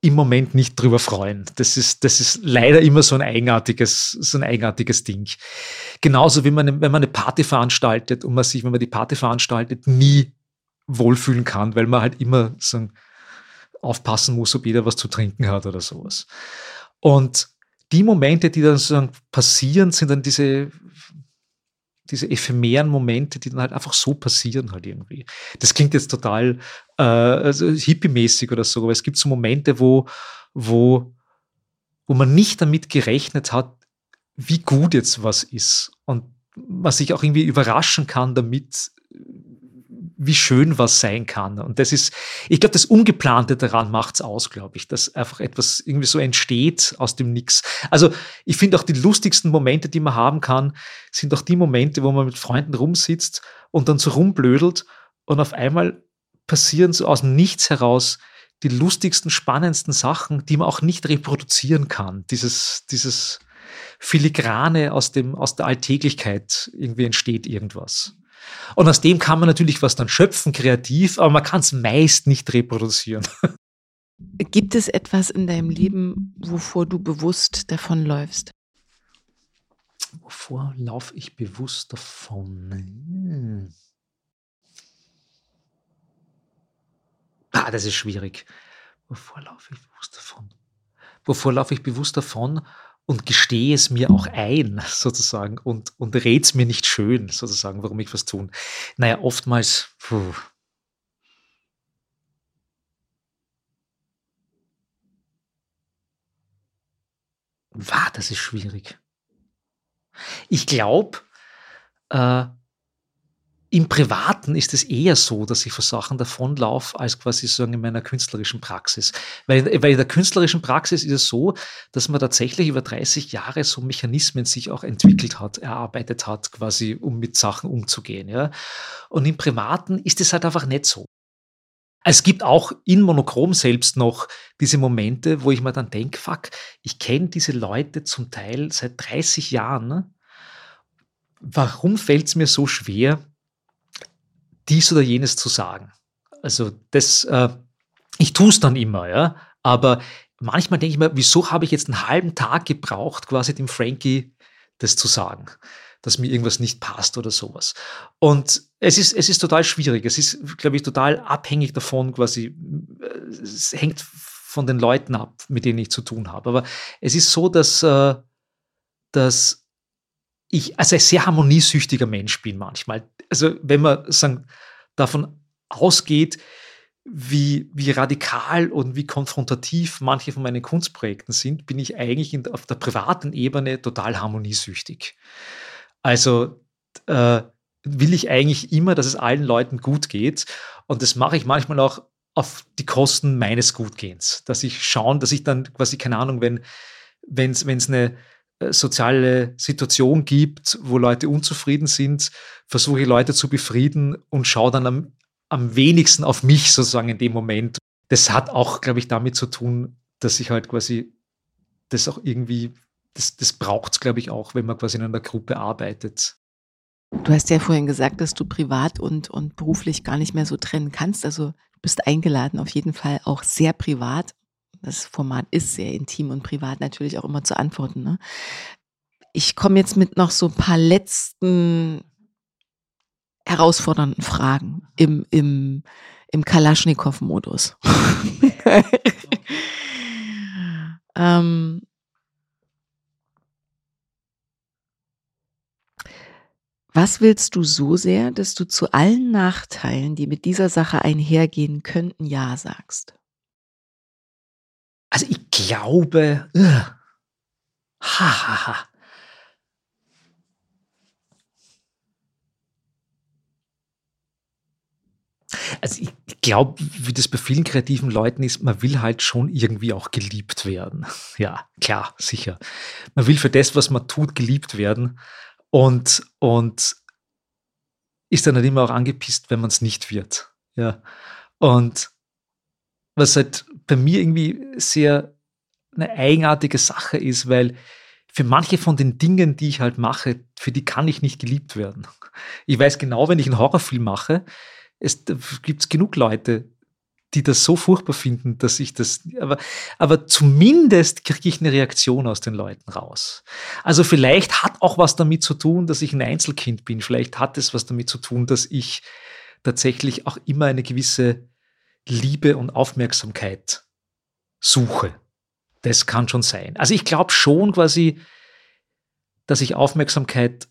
im Moment nicht drüber freuen. Das ist, das ist leider immer so ein eigenartiges, so ein eigenartiges Ding. Genauso wie man, wenn man eine Party veranstaltet und man sich, wenn man die Party veranstaltet, nie wohlfühlen kann, weil man halt immer so aufpassen muss, ob jeder was zu trinken hat oder sowas. Und die Momente, die dann sozusagen passieren, sind dann diese diese ephemeren Momente, die dann halt einfach so passieren halt irgendwie. Das klingt jetzt total äh, also hippie-mäßig oder so, aber es gibt so Momente, wo, wo, wo man nicht damit gerechnet hat, wie gut jetzt was ist und man sich auch irgendwie überraschen kann damit, wie schön was sein kann. Und das ist, ich glaube, das Ungeplante daran macht's aus, glaube ich, dass einfach etwas irgendwie so entsteht aus dem Nix. Also ich finde auch die lustigsten Momente, die man haben kann, sind auch die Momente, wo man mit Freunden rumsitzt und dann so rumblödelt und auf einmal passieren so aus dem Nichts heraus die lustigsten, spannendsten Sachen, die man auch nicht reproduzieren kann. Dieses, dieses Filigrane aus dem, aus der Alltäglichkeit irgendwie entsteht irgendwas. Und aus dem kann man natürlich was dann schöpfen, kreativ, aber man kann es meist nicht reproduzieren. *laughs* Gibt es etwas in deinem Leben, wovor du bewusst davonläufst? Wovor laufe ich bewusst davon? Hm. Ah, das ist schwierig. Wovor laufe ich bewusst davon? Wovor laufe ich bewusst davon und gestehe es mir auch ein, sozusagen, und, und rede es mir nicht schön, sozusagen, warum ich was tun. Naja, oftmals, puh. Wow, das ist schwierig. Ich glaube, äh, im Privaten ist es eher so, dass ich vor Sachen davonlaufe, als quasi sagen in meiner künstlerischen Praxis. Weil, weil in der künstlerischen Praxis ist es so, dass man tatsächlich über 30 Jahre so Mechanismen sich auch entwickelt hat, erarbeitet hat, quasi, um mit Sachen umzugehen. Ja. Und im Privaten ist es halt einfach nicht so. Es gibt auch in Monochrom selbst noch diese Momente, wo ich mir dann denke, fuck, ich kenne diese Leute zum Teil seit 30 Jahren. Warum fällt es mir so schwer, dies oder jenes zu sagen. Also das, äh, ich tue es dann immer, ja. Aber manchmal denke ich mir, wieso habe ich jetzt einen halben Tag gebraucht, quasi dem Frankie das zu sagen, dass mir irgendwas nicht passt oder sowas. Und es ist, es ist total schwierig. Es ist, glaube ich, total abhängig davon, quasi, es hängt von den Leuten ab, mit denen ich zu tun habe. Aber es ist so, dass, äh, dass ich also ein sehr harmoniesüchtiger Mensch bin manchmal. Also wenn man sagen, davon ausgeht, wie, wie radikal und wie konfrontativ manche von meinen Kunstprojekten sind, bin ich eigentlich in, auf der privaten Ebene total harmoniesüchtig. Also äh, will ich eigentlich immer, dass es allen Leuten gut geht. Und das mache ich manchmal auch auf die Kosten meines Gutgehens. Dass ich schaue, dass ich dann quasi, keine Ahnung, wenn es eine äh, soziale Situation gibt, wo Leute unzufrieden sind, versuche ich Leute zu befrieden und schaue dann am, am wenigsten auf mich sozusagen in dem Moment. Das hat auch, glaube ich, damit zu tun, dass ich halt quasi das auch irgendwie, das, das braucht es, glaube ich, auch, wenn man quasi in einer Gruppe arbeitet. Du hast ja vorhin gesagt, dass du privat und, und beruflich gar nicht mehr so trennen kannst. Also du bist eingeladen, auf jeden Fall auch sehr privat das Format ist sehr intim und privat natürlich auch immer zu antworten. Ne? Ich komme jetzt mit noch so ein paar letzten herausfordernden Fragen im, im, im Kalaschnikow-Modus. *laughs* ähm, was willst du so sehr, dass du zu allen Nachteilen, die mit dieser Sache einhergehen könnten, Ja sagst? Also ich glaube, uh, ha, ha. Also ich glaube, wie das bei vielen kreativen Leuten ist, man will halt schon irgendwie auch geliebt werden. *laughs* Ja, klar, sicher. Man will für das, was man tut, geliebt werden und, und ist dann halt immer auch angepisst, wenn man es nicht wird. Ja. Und was halt bei mir irgendwie sehr eine eigenartige Sache ist, weil für manche von den Dingen, die ich halt mache, für die kann ich nicht geliebt werden. Ich weiß genau, wenn ich einen Horrorfilm mache, es gibt genug Leute, die das so furchtbar finden, dass ich das, aber, aber zumindest kriege ich eine Reaktion aus den Leuten raus. Also vielleicht hat auch was damit zu tun, dass ich ein Einzelkind bin. Vielleicht hat es was damit zu tun, dass ich tatsächlich auch immer eine gewisse Liebe und Aufmerksamkeit suche. Das kann schon sein. Also ich glaube schon quasi, dass ich Aufmerksamkeit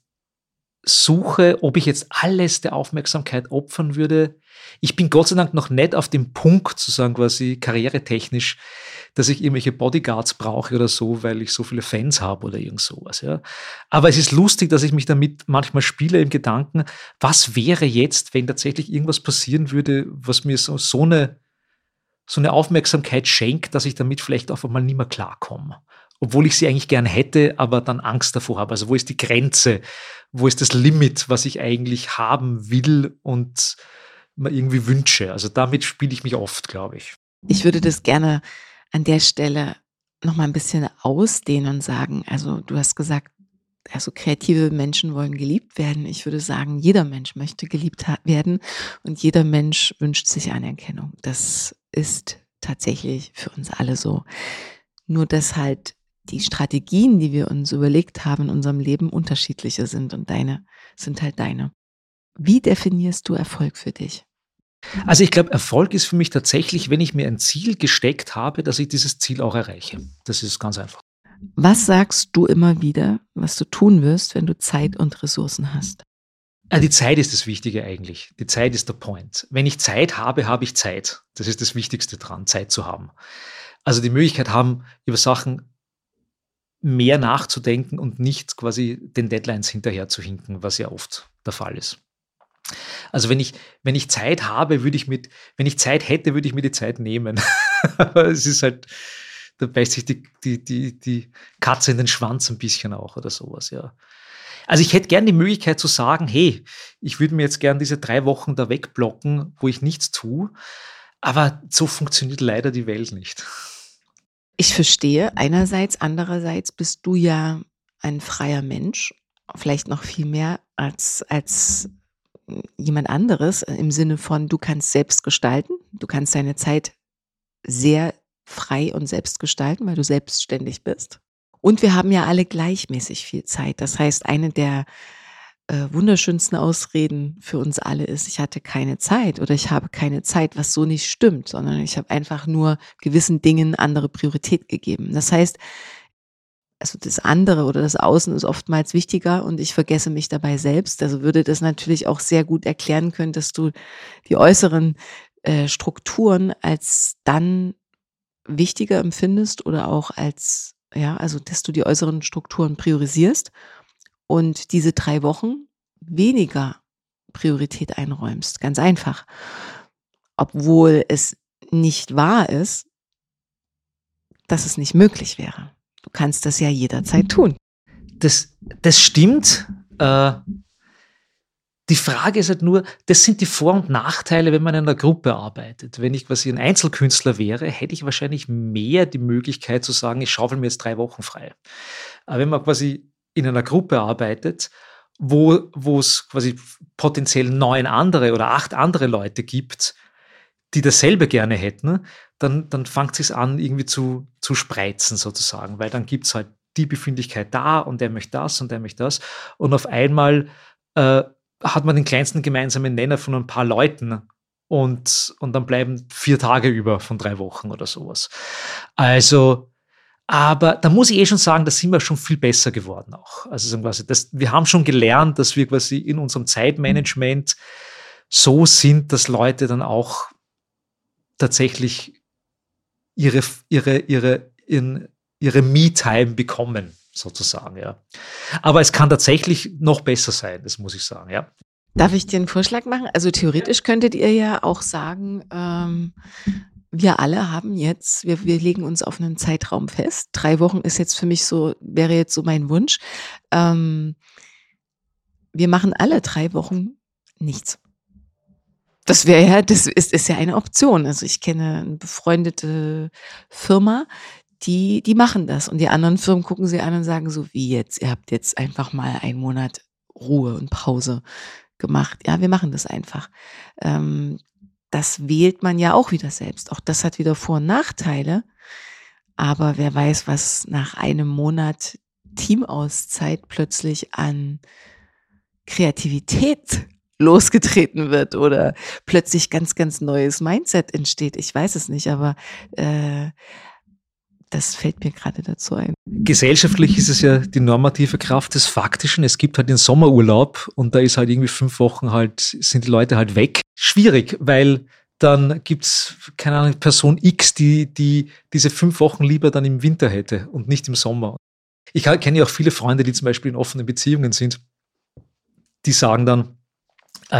suche, ob ich jetzt alles der Aufmerksamkeit opfern würde. Ich bin Gott sei Dank noch nicht auf dem Punkt, zu sagen, quasi karrieretechnisch, dass ich irgendwelche Bodyguards brauche oder so, weil ich so viele Fans habe oder irgend sowas. Ja. Aber es ist lustig, dass ich mich damit manchmal spiele im Gedanken, was wäre jetzt, wenn tatsächlich irgendwas passieren würde, was mir so, so eine so eine Aufmerksamkeit schenkt, dass ich damit vielleicht auf einmal nicht mehr klarkomme obwohl ich sie eigentlich gern hätte, aber dann Angst davor habe. Also wo ist die Grenze? Wo ist das Limit, was ich eigentlich haben will und mir irgendwie wünsche? Also damit spiele ich mich oft, glaube ich. Ich würde das gerne an der Stelle noch mal ein bisschen ausdehnen und sagen, also du hast gesagt, also kreative Menschen wollen geliebt werden. Ich würde sagen, jeder Mensch möchte geliebt werden und jeder Mensch wünscht sich Anerkennung. Das ist tatsächlich für uns alle so. Nur dass halt die Strategien, die wir uns überlegt haben in unserem Leben, unterschiedliche sind und deine sind halt deine. Wie definierst du Erfolg für dich? Also ich glaube, Erfolg ist für mich tatsächlich, wenn ich mir ein Ziel gesteckt habe, dass ich dieses Ziel auch erreiche. Das ist ganz einfach. Was sagst du immer wieder, was du tun wirst, wenn du Zeit und Ressourcen hast? Ah, die Zeit ist das Wichtige eigentlich. Die Zeit ist der Point. Wenn ich Zeit habe, habe ich Zeit. Das ist das Wichtigste dran, Zeit zu haben. Also die Möglichkeit haben, über Sachen mehr nachzudenken und nicht quasi den Deadlines hinterher zu hinken, was ja oft der Fall ist. Also wenn ich, wenn ich Zeit habe, würde ich mit, wenn ich Zeit hätte, würde ich mir die Zeit nehmen. *laughs* Aber es ist halt, da beißt sich die, die, die, die Katze in den Schwanz ein bisschen auch oder sowas, ja. Also ich hätte gern die Möglichkeit zu sagen, hey, ich würde mir jetzt gern diese drei Wochen da wegblocken, wo ich nichts tue. Aber so funktioniert leider die Welt nicht. Ich verstehe einerseits, andererseits bist du ja ein freier Mensch, vielleicht noch viel mehr als, als jemand anderes im Sinne von, du kannst selbst gestalten, du kannst deine Zeit sehr frei und selbst gestalten, weil du selbstständig bist. Und wir haben ja alle gleichmäßig viel Zeit. Das heißt, eine der äh, wunderschönsten Ausreden für uns alle ist, ich hatte keine Zeit oder ich habe keine Zeit, was so nicht stimmt, sondern ich habe einfach nur gewissen Dingen andere Priorität gegeben. Das heißt, also das andere oder das Außen ist oftmals wichtiger und ich vergesse mich dabei selbst. Also würde das natürlich auch sehr gut erklären können, dass du die äußeren äh, Strukturen als dann wichtiger empfindest oder auch als, ja, also dass du die äußeren Strukturen priorisierst und diese drei Wochen weniger Priorität einräumst. Ganz einfach. Obwohl es nicht wahr ist, dass es nicht möglich wäre. Du kannst das ja jederzeit tun. Das, das stimmt. Äh, die Frage ist halt nur, das sind die Vor- und Nachteile, wenn man in einer Gruppe arbeitet. Wenn ich quasi ein Einzelkünstler wäre, hätte ich wahrscheinlich mehr die Möglichkeit zu sagen, ich schaufel mir jetzt drei Wochen frei. Aber wenn man quasi in einer Gruppe arbeitet, wo, wo es quasi potenziell neun andere oder acht andere Leute gibt, die dasselbe gerne hätten, dann, dann fängt es an, irgendwie zu, zu spreizen sozusagen, weil dann gibt es halt die Befindlichkeit da und der möchte das und der möchte das. Und auf einmal äh, hat man den kleinsten gemeinsamen Nenner von ein paar Leuten und, und dann bleiben vier Tage über von drei Wochen oder sowas. Also, aber da muss ich eh schon sagen, da sind wir schon viel besser geworden auch. Also quasi, das, wir haben schon gelernt, dass wir quasi in unserem Zeitmanagement so sind, dass Leute dann auch tatsächlich ihre, ihre, ihre, in, ihre Me-Time bekommen, sozusagen, ja. Aber es kann tatsächlich noch besser sein, das muss ich sagen, ja. Darf ich dir einen Vorschlag machen? Also theoretisch könntet ihr ja auch sagen, ähm, wir alle haben jetzt, wir, wir legen uns auf einen Zeitraum fest. Drei Wochen ist jetzt für mich so, wäre jetzt so mein Wunsch. Ähm, wir machen alle drei Wochen nichts. Das wäre ja, das ist, ist ja eine Option. Also ich kenne eine befreundete Firma, die, die machen das. Und die anderen Firmen gucken sie an und sagen so, wie jetzt, ihr habt jetzt einfach mal einen Monat Ruhe und Pause gemacht. Ja, wir machen das einfach. Ähm, das wählt man ja auch wieder selbst. Auch das hat wieder Vor- und Nachteile. Aber wer weiß, was nach einem Monat Teamauszeit plötzlich an Kreativität losgetreten wird oder plötzlich ganz, ganz neues Mindset entsteht. Ich weiß es nicht, aber äh, das fällt mir gerade dazu ein. Gesellschaftlich ist es ja die normative Kraft des Faktischen. Es gibt halt den Sommerurlaub und da ist halt irgendwie fünf Wochen halt, sind die Leute halt weg. Schwierig, weil dann gibt's keine Ahnung, Person X, die, die diese fünf Wochen lieber dann im Winter hätte und nicht im Sommer. Ich kenne ja auch viele Freunde, die zum Beispiel in offenen Beziehungen sind, die sagen dann,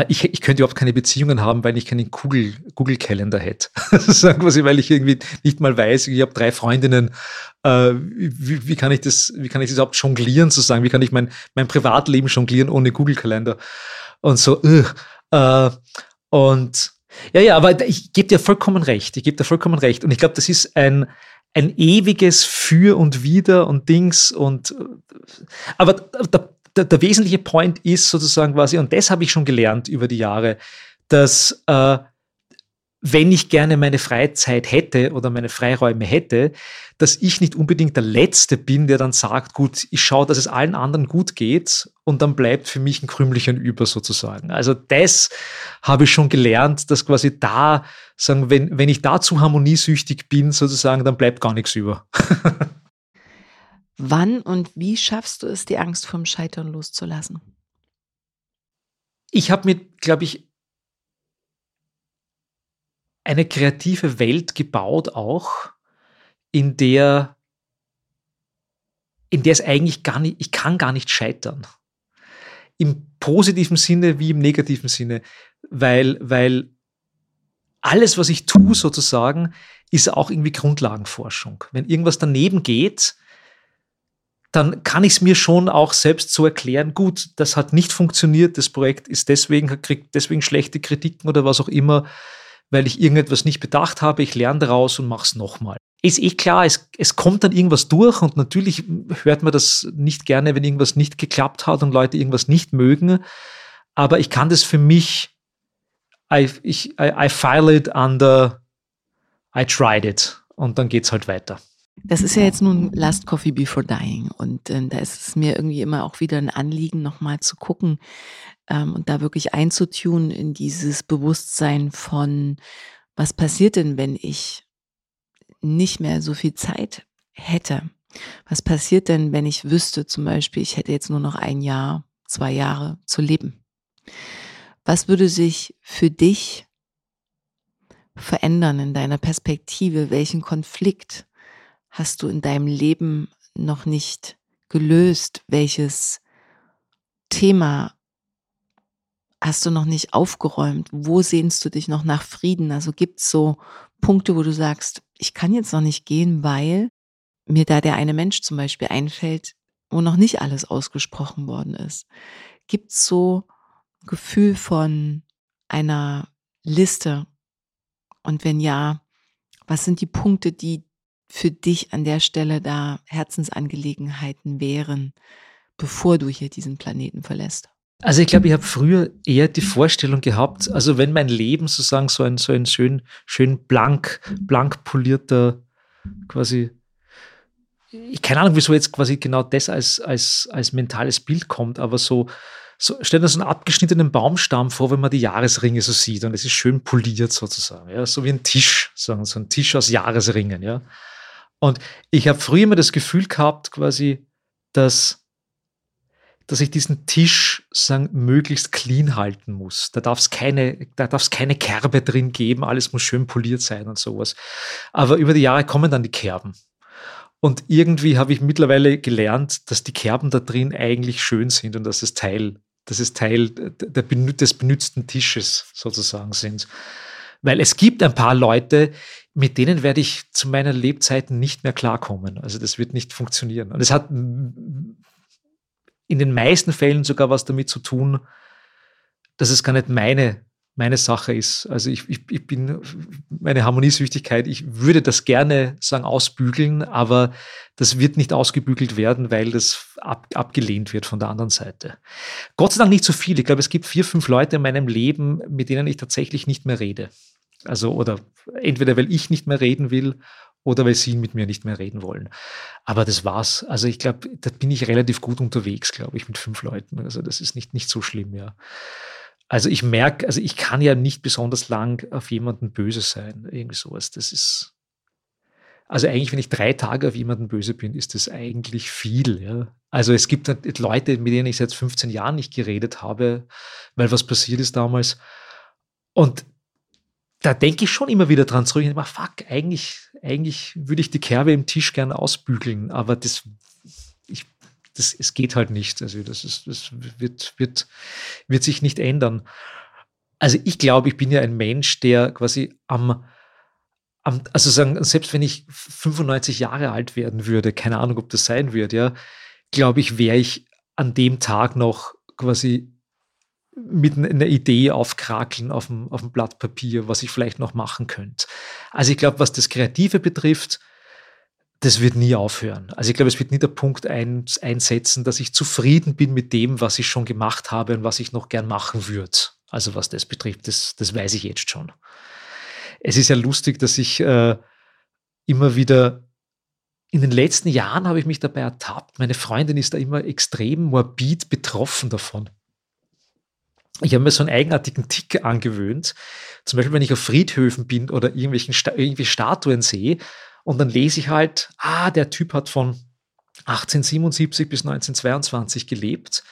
ich, ich könnte überhaupt keine Beziehungen haben, weil ich keinen Google, Google-Kalender hätte. *laughs* Quasi, weil ich irgendwie nicht mal weiß, ich habe drei Freundinnen, äh, wie, wie, kann ich das, wie kann ich das überhaupt jonglieren, sozusagen? Wie kann ich mein, mein Privatleben jonglieren ohne Google-Kalender? Und so, uh, äh, und Ja, ja, aber ich gebe dir vollkommen recht. Ich gebe dir vollkommen recht. Und ich glaube, das ist ein, ein ewiges Für und Wider und Dings und aber der, der, der wesentliche Point ist sozusagen quasi, und das habe ich schon gelernt über die Jahre, dass äh, wenn ich gerne meine Freizeit hätte oder meine Freiräume hätte, dass ich nicht unbedingt der Letzte bin, der dann sagt, gut, ich schaue, dass es allen anderen gut geht und dann bleibt für mich ein Krümmelchen über sozusagen. Also das habe ich schon gelernt, dass quasi da, sagen, wenn, wenn ich da zu harmoniesüchtig bin sozusagen, dann bleibt gar nichts über. *laughs* Wann und wie schaffst du es, die Angst vom Scheitern loszulassen? Ich habe mir, glaube ich, eine kreative Welt gebaut auch, in der, in der es eigentlich gar nicht, ich kann gar nicht scheitern. Im positiven Sinne wie im negativen Sinne, weil, weil alles, was ich tue sozusagen, ist auch irgendwie Grundlagenforschung. Wenn irgendwas daneben geht, dann kann ich es mir schon auch selbst so erklären, gut, das hat nicht funktioniert, das Projekt ist deswegen, kriegt deswegen schlechte Kritiken oder was auch immer weil ich irgendetwas nicht bedacht habe. Ich lerne daraus und mache es nochmal. Ist eh klar, es, es kommt dann irgendwas durch und natürlich hört man das nicht gerne, wenn irgendwas nicht geklappt hat und Leute irgendwas nicht mögen. Aber ich kann das für mich, I, ich, I, I file it under, I tried it und dann geht es halt weiter. Das ist ja jetzt nun Last Coffee Before Dying. Und äh, da ist es mir irgendwie immer auch wieder ein Anliegen, nochmal zu gucken ähm, und da wirklich einzutun in dieses Bewusstsein von, was passiert denn, wenn ich nicht mehr so viel Zeit hätte? Was passiert denn, wenn ich wüsste, zum Beispiel, ich hätte jetzt nur noch ein Jahr, zwei Jahre zu leben? Was würde sich für dich verändern in deiner Perspektive? Welchen Konflikt hast du in deinem Leben noch nicht gelöst? Welches Thema hast du noch nicht aufgeräumt? Wo sehnst du dich noch nach Frieden? Also gibt es so Punkte, wo du sagst, ich kann jetzt noch nicht gehen, weil mir da der eine Mensch zum Beispiel einfällt, wo noch nicht alles ausgesprochen worden ist. Gibt es so ein Gefühl von einer Liste? Und wenn ja, was sind die Punkte, die für dich an der Stelle da Herzensangelegenheiten wären, bevor du hier diesen Planeten verlässt? Also ich glaube, ich habe früher eher die Vorstellung gehabt, also wenn mein Leben sozusagen so ein, so ein schön, schön blank, blank polierter, quasi, ich keine Ahnung, wieso jetzt quasi genau das als, als, als mentales Bild kommt, aber so, so stell dir so einen abgeschnittenen Baumstamm vor, wenn man die Jahresringe so sieht und es ist schön poliert sozusagen, ja, so wie ein Tisch, so, so ein Tisch aus Jahresringen, ja. Und ich habe früher immer das Gefühl gehabt, quasi, dass, dass ich diesen Tisch sagen, möglichst clean halten muss. Da darf es keine, da darf es keine Kerbe drin geben, alles muss schön poliert sein und sowas. Aber über die Jahre kommen dann die Kerben. Und irgendwie habe ich mittlerweile gelernt, dass die Kerben da drin eigentlich schön sind und dass es Teil, dass es Teil der, des benützten Tisches sozusagen sind. Weil es gibt ein paar Leute, mit denen werde ich zu meiner Lebzeiten nicht mehr klarkommen. Also das wird nicht funktionieren. Und es hat in den meisten Fällen sogar was damit zu tun, dass es gar nicht meine, meine Sache ist. Also ich, ich, ich bin meine Harmoniesüchtigkeit, ich würde das gerne sagen ausbügeln, aber das wird nicht ausgebügelt werden, weil das ab, abgelehnt wird von der anderen Seite. Gott sei Dank nicht so viel. Ich glaube, es gibt vier, fünf Leute in meinem Leben, mit denen ich tatsächlich nicht mehr rede. Also, oder entweder weil ich nicht mehr reden will oder weil sie mit mir nicht mehr reden wollen. Aber das war's. Also ich glaube, da bin ich relativ gut unterwegs, glaube ich, mit fünf Leuten. Also das ist nicht, nicht so schlimm, ja. Also ich merke, also ich kann ja nicht besonders lang auf jemanden böse sein, irgendwie sowas. Das ist, also eigentlich, wenn ich drei Tage auf jemanden böse bin, ist das eigentlich viel, ja. Also es gibt Leute, mit denen ich seit 15 Jahren nicht geredet habe, weil was passiert ist damals. Und da denke ich schon immer wieder dran zurück. Ich denke, fuck, eigentlich, eigentlich würde ich die Kerbe im Tisch gerne ausbügeln, aber das, ich, das, es geht halt nicht. Also das, ist, das wird, wird, wird sich nicht ändern. Also ich glaube, ich bin ja ein Mensch, der quasi am, am, also sagen, selbst wenn ich 95 Jahre alt werden würde, keine Ahnung, ob das sein wird, ja, glaube ich, wäre ich an dem Tag noch quasi mit einer Idee aufkrakeln auf dem, auf dem Blatt Papier, was ich vielleicht noch machen könnte. Also ich glaube, was das Kreative betrifft, das wird nie aufhören. Also ich glaube, es wird nie der Punkt ein, einsetzen, dass ich zufrieden bin mit dem, was ich schon gemacht habe und was ich noch gern machen würde. Also was das betrifft, das, das weiß ich jetzt schon. Es ist ja lustig, dass ich äh, immer wieder in den letzten Jahren habe ich mich dabei ertappt. Meine Freundin ist da immer extrem morbid betroffen davon. Ich habe mir so einen eigenartigen Tick angewöhnt. Zum Beispiel, wenn ich auf Friedhöfen bin oder irgendwelchen irgendwie Statuen sehe und dann lese ich halt, ah, der Typ hat von 1877 bis 1922 gelebt,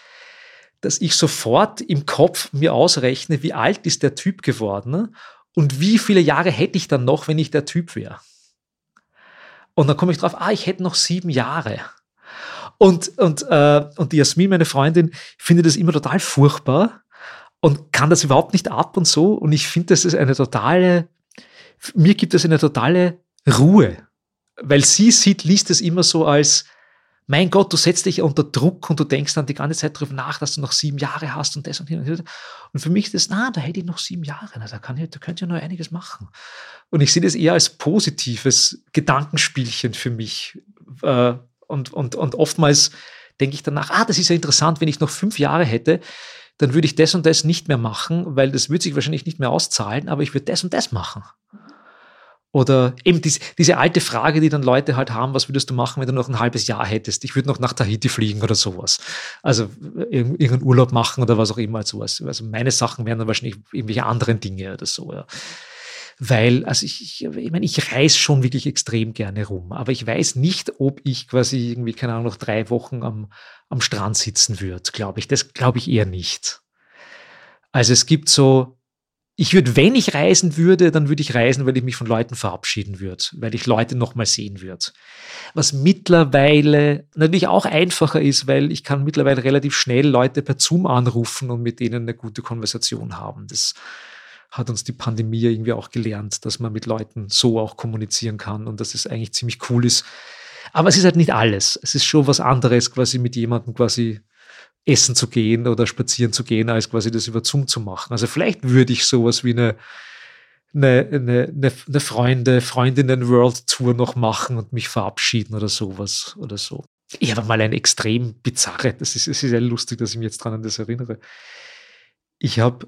dass ich sofort im Kopf mir ausrechne, wie alt ist der Typ geworden und wie viele Jahre hätte ich dann noch, wenn ich der Typ wäre. Und dann komme ich drauf, ah, ich hätte noch sieben Jahre. Und, und, äh, und die Jasmin, meine Freundin, findet das immer total furchtbar und kann das überhaupt nicht ab und so. Und ich finde, das ist eine totale, mir gibt es eine totale Ruhe. Weil sie sieht, liest es immer so als, mein Gott, du setzt dich unter Druck und du denkst dann die ganze Zeit darüber nach, dass du noch sieben Jahre hast und das und hin und hin. Und für mich ist das, na, da hätte ich noch sieben Jahre, na, da, kann ich, da könnt ihr noch einiges machen. Und ich sehe das eher als positives Gedankenspielchen für mich. Äh, und, und, und oftmals denke ich danach, ah, das ist ja interessant, wenn ich noch fünf Jahre hätte, dann würde ich das und das nicht mehr machen, weil das würde sich wahrscheinlich nicht mehr auszahlen, aber ich würde das und das machen. Oder eben diese, diese alte Frage, die dann Leute halt haben, was würdest du machen, wenn du noch ein halbes Jahr hättest? Ich würde noch nach Tahiti fliegen oder sowas. Also irgendeinen Urlaub machen oder was auch immer sowas. Also meine Sachen wären dann wahrscheinlich irgendwelche anderen Dinge oder so. Ja. Weil, also ich, ich, ich meine, ich reise schon wirklich extrem gerne rum, aber ich weiß nicht, ob ich quasi irgendwie, keine Ahnung, noch drei Wochen am, am Strand sitzen würde, glaube ich. Das glaube ich eher nicht. Also es gibt so, ich würde, wenn ich reisen würde, dann würde ich reisen, weil ich mich von Leuten verabschieden würde, weil ich Leute nochmal sehen würde. Was mittlerweile natürlich auch einfacher ist, weil ich kann mittlerweile relativ schnell Leute per Zoom anrufen und mit denen eine gute Konversation haben. Das hat uns die Pandemie irgendwie auch gelernt, dass man mit Leuten so auch kommunizieren kann und dass es eigentlich ziemlich cool ist. Aber es ist halt nicht alles. Es ist schon was anderes, quasi mit jemandem quasi essen zu gehen oder spazieren zu gehen, als quasi das über Zoom zu machen. Also vielleicht würde ich sowas wie eine, eine, eine, eine Freunde, Freundinnen World Tour noch machen und mich verabschieden oder sowas oder so. Ich habe mal ein extrem bizarre, das ist, es ist sehr lustig, dass ich mich jetzt dran an das erinnere. Ich habe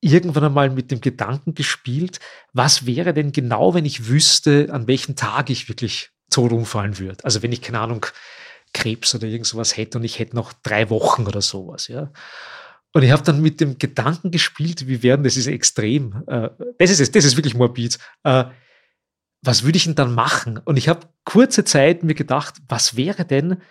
irgendwann einmal mit dem Gedanken gespielt, was wäre denn genau, wenn ich wüsste, an welchem Tag ich wirklich tot umfallen würde. Also wenn ich, keine Ahnung, Krebs oder irgend sowas hätte und ich hätte noch drei Wochen oder sowas, ja. Und ich habe dann mit dem Gedanken gespielt, wie werden, das ist extrem, äh, das ist es, das ist wirklich morbid. Äh, was würde ich denn dann machen? Und ich habe kurze Zeit mir gedacht, was wäre denn,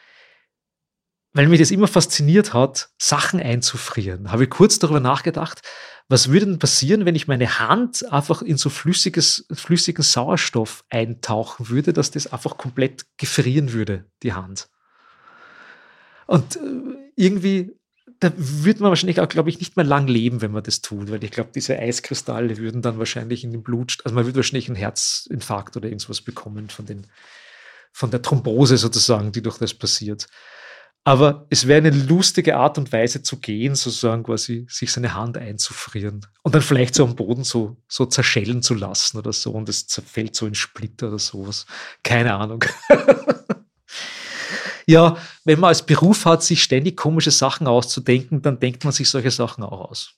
weil mich das immer fasziniert hat, Sachen einzufrieren, habe ich kurz darüber nachgedacht, was würde denn passieren, wenn ich meine Hand einfach in so flüssiges, flüssigen Sauerstoff eintauchen würde, dass das einfach komplett gefrieren würde, die Hand. Und äh, irgendwie, da würde man wahrscheinlich auch, glaube ich, nicht mehr lang leben, wenn man das tut, weil ich glaube, diese Eiskristalle würden dann wahrscheinlich in den Blut, also man würde wahrscheinlich einen Herzinfarkt oder irgendwas bekommen von den, von der Thrombose sozusagen, die durch das passiert. Aber es wäre eine lustige Art und Weise zu gehen, sozusagen quasi sich seine Hand einzufrieren und dann vielleicht so am Boden so, so zerschellen zu lassen oder so und es zerfällt so in Splitter oder sowas. Keine Ahnung. *laughs* ja, wenn man als Beruf hat, sich ständig komische Sachen auszudenken, dann denkt man sich solche Sachen auch aus.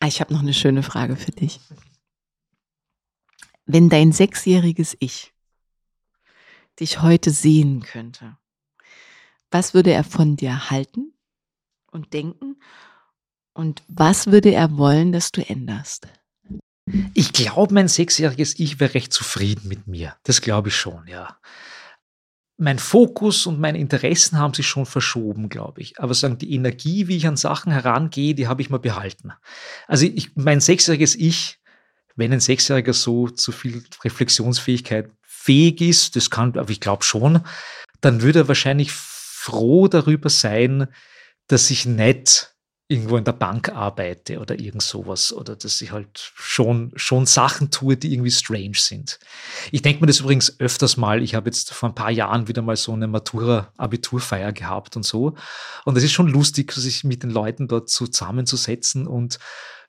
Ah, ich habe noch eine schöne Frage für dich. Wenn dein sechsjähriges Ich dich heute sehen könnte, was würde er von dir halten und denken? Und was würde er wollen, dass du änderst? Ich glaube, mein sechsjähriges Ich wäre recht zufrieden mit mir. Das glaube ich schon, ja mein Fokus und meine Interessen haben sich schon verschoben, glaube ich. Aber sagen, die Energie, wie ich an Sachen herangehe, die habe ich mal behalten. Also ich, mein sechsjähriges Ich, wenn ein Sechsjähriger so zu viel Reflexionsfähigkeit fähig ist, das kann, aber ich glaube schon, dann würde er wahrscheinlich froh darüber sein, dass ich nicht irgendwo in der Bank arbeite oder irgend sowas oder dass ich halt schon, schon Sachen tue, die irgendwie strange sind. Ich denke mir das übrigens öfters mal. Ich habe jetzt vor ein paar Jahren wieder mal so eine Matura-Abiturfeier gehabt und so. Und es ist schon lustig, sich mit den Leuten dort zusammenzusetzen und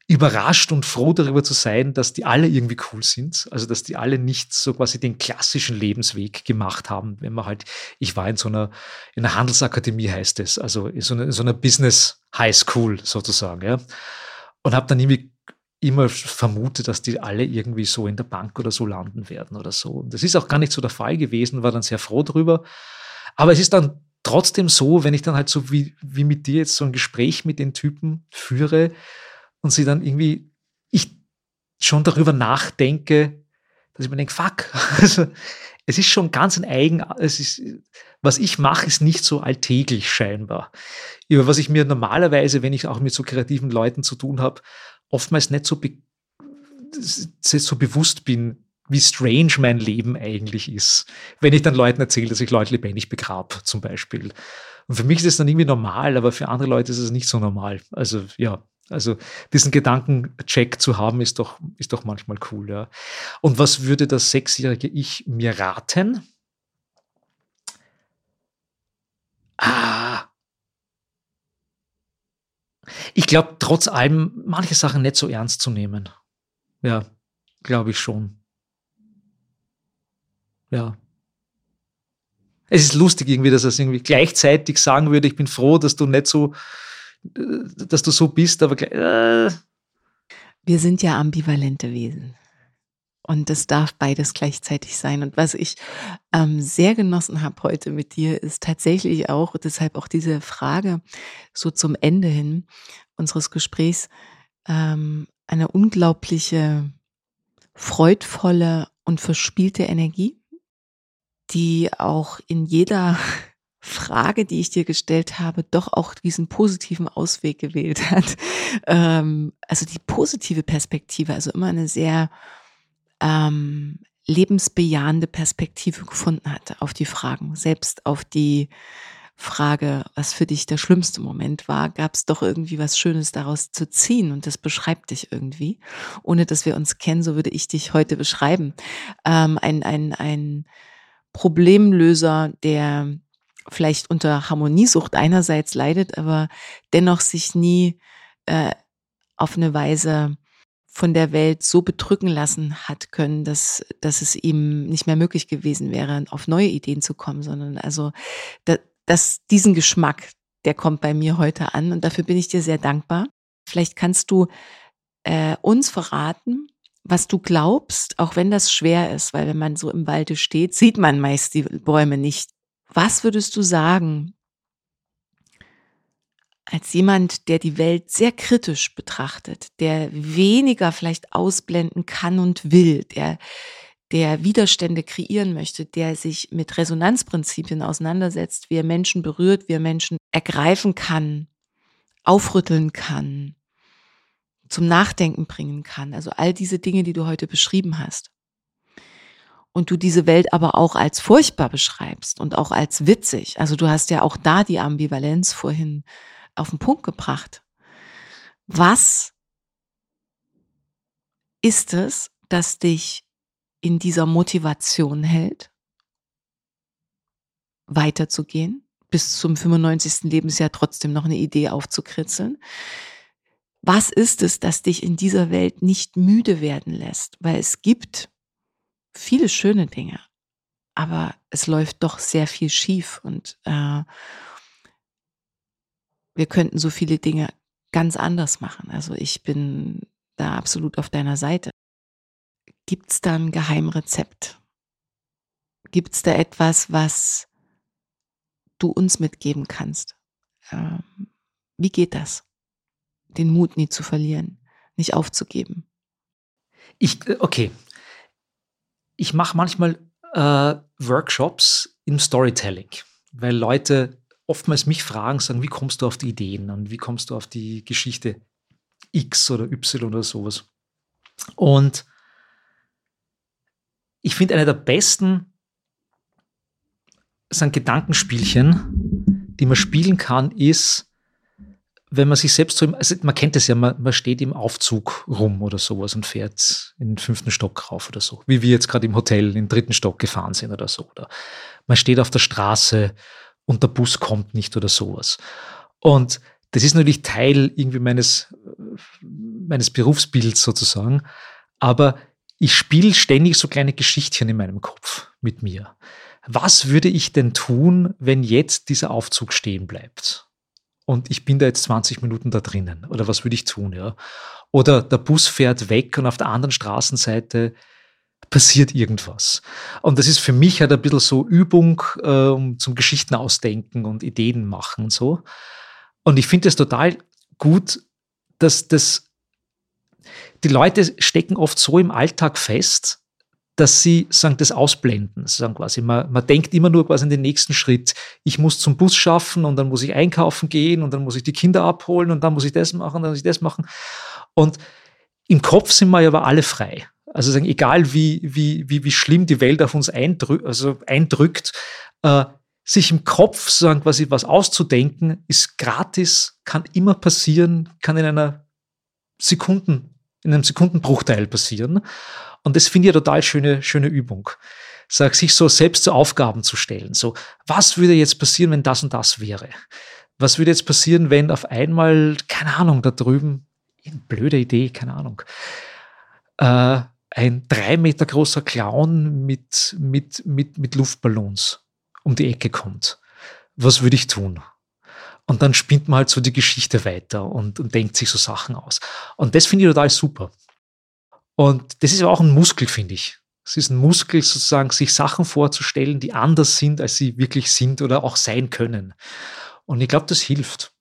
überrascht und froh darüber zu sein, dass die alle irgendwie cool sind. Also, dass die alle nicht so quasi den klassischen Lebensweg gemacht haben. Wenn man halt, ich war in so einer, in einer Handelsakademie heißt es, also in so einer, in so einer Business High School sozusagen, ja. Und habe dann irgendwie immer vermutet, dass die alle irgendwie so in der Bank oder so landen werden oder so. Und das ist auch gar nicht so der Fall gewesen, war dann sehr froh drüber. Aber es ist dann trotzdem so, wenn ich dann halt so wie, wie mit dir jetzt so ein Gespräch mit den Typen führe, und sie dann irgendwie, ich schon darüber nachdenke, dass ich mir denke, fuck, *laughs* also, es ist schon ganz ein eigen, es ist, was ich mache, ist nicht so alltäglich scheinbar. Über was ich mir normalerweise, wenn ich auch mit so kreativen Leuten zu tun habe, oftmals nicht so, be so bewusst bin, wie strange mein Leben eigentlich ist. Wenn ich dann Leuten erzähle, dass ich Leute lebendig begrab, zum Beispiel. Und für mich ist es dann irgendwie normal, aber für andere Leute ist es nicht so normal. Also ja, also diesen Gedankencheck zu haben, ist doch, ist doch manchmal cool. Ja. Und was würde das sechsjährige Ich mir raten? Ah. Ich glaube, trotz allem, manche Sachen nicht so ernst zu nehmen. Ja, glaube ich schon. Ja. Es ist lustig irgendwie, dass er es irgendwie gleichzeitig sagen würde, ich bin froh, dass du nicht so dass du so bist, aber äh. wir sind ja ambivalente Wesen. Und das darf beides gleichzeitig sein. Und was ich ähm, sehr genossen habe heute mit dir, ist tatsächlich auch, deshalb auch diese Frage so zum Ende hin unseres Gesprächs, ähm, eine unglaubliche, freudvolle und verspielte Energie, die auch in jeder Frage, die ich dir gestellt habe, doch auch diesen positiven Ausweg gewählt hat. *laughs* Ähm, also die positive Perspektive, also immer eine sehr ähm, lebensbejahende Perspektive gefunden hat auf die Fragen. Selbst auf die Frage, was für dich der schlimmste Moment war, gab es doch irgendwie was Schönes daraus zu ziehen und das beschreibt dich irgendwie. Ohne dass wir uns kennen, so würde ich dich heute beschreiben. Ähm, ein, ein, ein Problemlöser, der vielleicht unter Harmoniesucht einerseits leidet, aber dennoch sich nie äh, auf eine Weise von der Welt so bedrücken lassen hat können, dass, dass es ihm nicht mehr möglich gewesen wäre, auf neue Ideen zu kommen, sondern also da, dass diesen Geschmack, der kommt bei mir heute an und dafür bin ich dir sehr dankbar. Vielleicht kannst du äh, uns verraten, was du glaubst, auch wenn das schwer ist, weil wenn man so im Walde steht, sieht man meist die Bäume nicht. Was würdest du sagen als jemand, der die Welt sehr kritisch betrachtet, der weniger vielleicht ausblenden kann und will, der, der Widerstände kreieren möchte, der sich mit Resonanzprinzipien auseinandersetzt, wie er Menschen berührt, wie er Menschen ergreifen kann, aufrütteln kann, zum Nachdenken bringen kann. Also all diese Dinge, die du heute beschrieben hast und du diese Welt aber auch als furchtbar beschreibst und auch als witzig. Also du hast ja auch da die Ambivalenz vorhin auf den Punkt gebracht. Was ist es, das dich in dieser Motivation hält, weiterzugehen, bis zum 95. Lebensjahr trotzdem noch eine Idee aufzukritzeln? Was ist es, das dich in dieser Welt nicht müde werden lässt? Weil es gibt viele schöne Dinge, aber es läuft doch sehr viel schief und äh, wir könnten so viele Dinge ganz anders machen. Also ich bin da absolut auf deiner Seite. Gibt es da ein Geheimrezept? Gibt es da etwas, was du uns mitgeben kannst? Ähm, wie geht das? Den Mut nie zu verlieren, nicht aufzugeben. Ich, äh, okay, ich mache manchmal äh, Workshops im Storytelling, weil Leute oftmals mich fragen, sagen, wie kommst du auf die Ideen und wie kommst du auf die Geschichte X oder Y oder sowas. Und ich finde, eine der besten sind Gedankenspielchen, die man spielen kann, ist, wenn man sich selbst so, im, also man kennt es ja, man, man steht im Aufzug rum oder sowas und fährt in den fünften Stock rauf oder so, wie wir jetzt gerade im Hotel in den dritten Stock gefahren sind oder so. Oder man steht auf der Straße und der Bus kommt nicht oder sowas. Und das ist natürlich Teil irgendwie meines, meines Berufsbilds sozusagen. Aber ich spiele ständig so kleine Geschichtchen in meinem Kopf mit mir. Was würde ich denn tun, wenn jetzt dieser Aufzug stehen bleibt? Und ich bin da jetzt 20 Minuten da drinnen. Oder was würde ich tun, ja? Oder der Bus fährt weg und auf der anderen Straßenseite passiert irgendwas. Und das ist für mich halt ein bisschen so Übung äh, zum Geschichten ausdenken und Ideen machen und so. Und ich finde es total gut, dass das, die Leute stecken oft so im Alltag fest, dass sie sagen, das ausblenden. Sagen quasi, man, man denkt immer nur quasi an den nächsten Schritt. Ich muss zum Bus schaffen und dann muss ich einkaufen gehen und dann muss ich die Kinder abholen und dann muss ich das machen, dann muss ich das machen. Und im Kopf sind wir ja aber alle frei. Also sagen, egal wie, wie, wie, wie schlimm die Welt auf uns eindrückt, also eindrückt äh, sich im Kopf sagen, quasi was auszudenken, ist gratis, kann immer passieren, kann in einer Sekunden, in einem Sekundenbruchteil passieren. Und das finde ich eine total schöne, schöne Übung. Sag, sich so selbst zu Aufgaben zu stellen. So, was würde jetzt passieren, wenn das und das wäre? Was würde jetzt passieren, wenn auf einmal, keine Ahnung, da drüben, blöde Idee, keine Ahnung, äh, ein drei Meter großer Clown mit, mit, mit, mit Luftballons um die Ecke kommt. Was würde ich tun? Und dann spinnt man halt so die Geschichte weiter und, und denkt sich so Sachen aus. Und das finde ich total super. Und das ist aber auch ein Muskel, finde ich. Es ist ein Muskel, sozusagen, sich Sachen vorzustellen, die anders sind, als sie wirklich sind oder auch sein können. Und ich glaube, das hilft.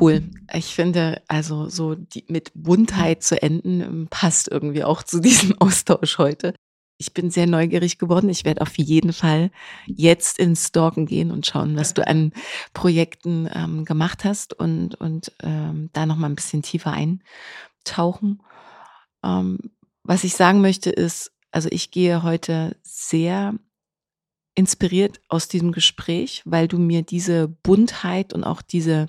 Cool. Ich finde, also so die, mit Buntheit zu enden passt irgendwie auch zu *laughs* diesem Austausch heute ich bin sehr neugierig geworden. Ich werde auf jeden Fall jetzt ins Stalken gehen und schauen, was du an Projekten ähm, gemacht hast und, und ähm, da noch mal ein bisschen tiefer eintauchen. Ähm, was ich sagen möchte ist, also ich gehe heute sehr inspiriert aus diesem Gespräch, weil du mir diese Buntheit und auch diese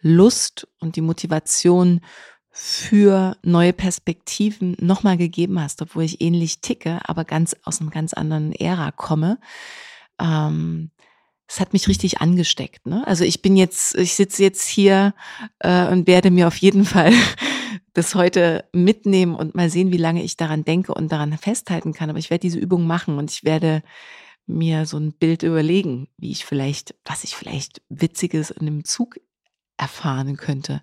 Lust und die Motivation für neue Perspektiven nochmal gegeben hast, obwohl ich ähnlich ticke, aber ganz aus einem ganz anderen Ära komme. Ähm, es hat mich richtig angesteckt. Ne? Also ich bin jetzt, ich sitze jetzt hier äh, und werde mir auf jeden *laughs* Fall das heute mitnehmen und mal sehen, wie lange ich daran denke und daran festhalten kann. Aber ich werde diese Übung machen und ich werde mir so ein Bild überlegen, wie ich vielleicht, was ich vielleicht Witziges in einem Zug erfahren könnte,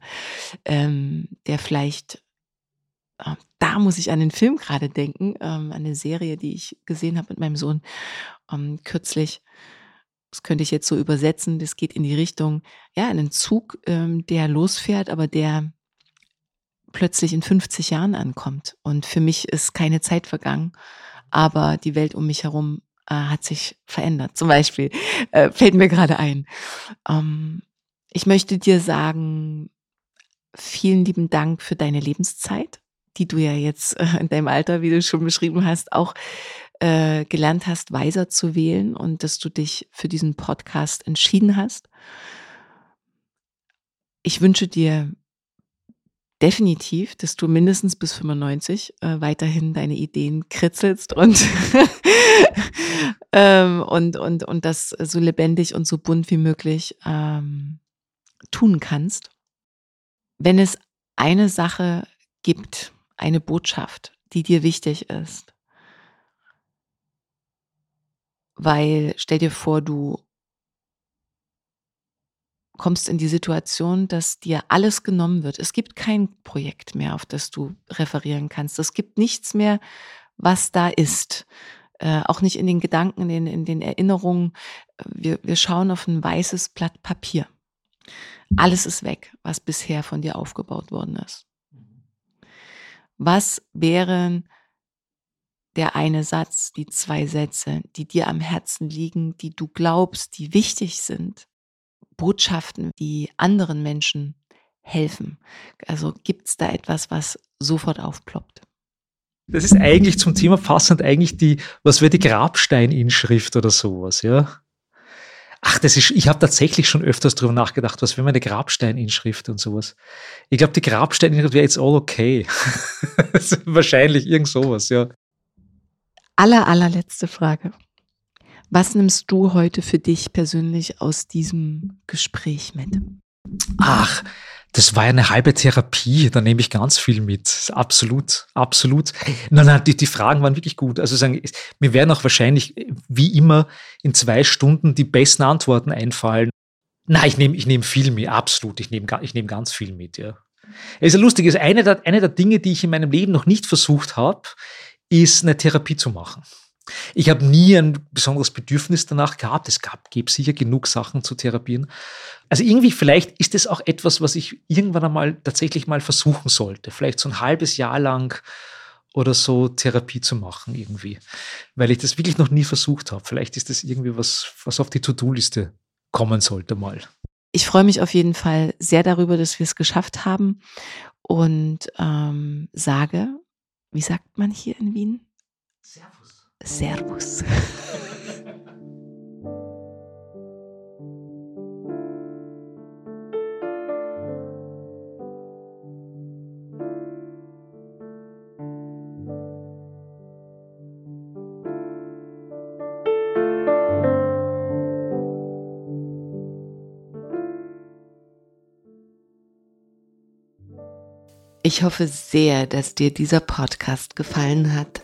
ähm, der vielleicht, äh, da muss ich an den Film gerade denken, ähm, an eine Serie, die ich gesehen habe mit meinem Sohn ähm, kürzlich. Das könnte ich jetzt so übersetzen. Das geht in die Richtung, ja, einen Zug, ähm, der losfährt, aber der plötzlich in 50 Jahren ankommt. Und für mich ist keine Zeit vergangen, aber die Welt um mich herum äh, hat sich verändert. Zum Beispiel äh, fällt mir gerade ein. Ähm, ich möchte dir sagen, vielen lieben Dank für deine Lebenszeit, die du ja jetzt äh, in deinem Alter, wie du schon beschrieben hast, auch äh, gelernt hast, weiser zu wählen und dass du dich für diesen Podcast entschieden hast. Ich wünsche dir definitiv, dass du mindestens bis 95 äh, weiterhin deine Ideen kritzelst und, *laughs* ähm, und, und, und das so lebendig und so bunt wie möglich ähm, tun kannst, wenn es eine Sache gibt, eine Botschaft, die dir wichtig ist. Weil stell dir vor, du kommst in die Situation, dass dir alles genommen wird. Es gibt kein Projekt mehr, auf das du referieren kannst. Es gibt nichts mehr, was da ist. Äh, auch nicht in den Gedanken, in, in den Erinnerungen. Wir, wir schauen auf ein weißes Blatt Papier. Alles ist weg, was bisher von dir aufgebaut worden ist. Was wären der eine Satz, die zwei Sätze, die dir am Herzen liegen, die du glaubst, die wichtig sind? Botschaften, die anderen Menschen helfen. Also gibt es da etwas, was sofort aufploppt? Das ist eigentlich zum Thema passend eigentlich die, was wäre die Grabsteininschrift oder sowas, ja? Ach, das ist, ich habe tatsächlich schon öfters drüber nachgedacht, was wäre meine Grabsteininschrift und sowas. Ich glaube, die Grabsteininschrift wäre jetzt all okay. *laughs* Wahrscheinlich irgend sowas, ja. Aller, allerletzte Frage. Was nimmst du heute für dich persönlich aus diesem Gespräch mit? Ach, das war eine halbe Therapie, da nehme ich ganz viel mit. Absolut, absolut. Nein, nein, die, die Fragen waren wirklich gut. Also sagen, mir werden auch wahrscheinlich, wie immer, in zwei Stunden die besten Antworten einfallen. Nein, ich nehme ich nehme viel mit, absolut. Ich nehme ich nehme ganz viel mit, ja. Es ist ja lustig, ist eine der, eine der Dinge, die ich in meinem Leben noch nicht versucht habe, ist eine Therapie zu machen. Ich habe nie ein besonderes Bedürfnis danach gehabt. Es gab, gibt sicher genug Sachen zu therapieren. Also irgendwie, vielleicht ist es auch etwas, was ich irgendwann einmal tatsächlich mal versuchen sollte. Vielleicht so ein halbes Jahr lang oder so Therapie zu machen irgendwie. Weil ich das wirklich noch nie versucht habe. Vielleicht ist das irgendwie was, was auf die To-Do-Liste kommen sollte mal. Ich freue mich auf jeden Fall sehr darüber, dass wir es geschafft haben und ähm, sage, wie sagt man hier in Wien? Servus. Servus. Ich hoffe sehr, dass dir dieser Podcast gefallen hat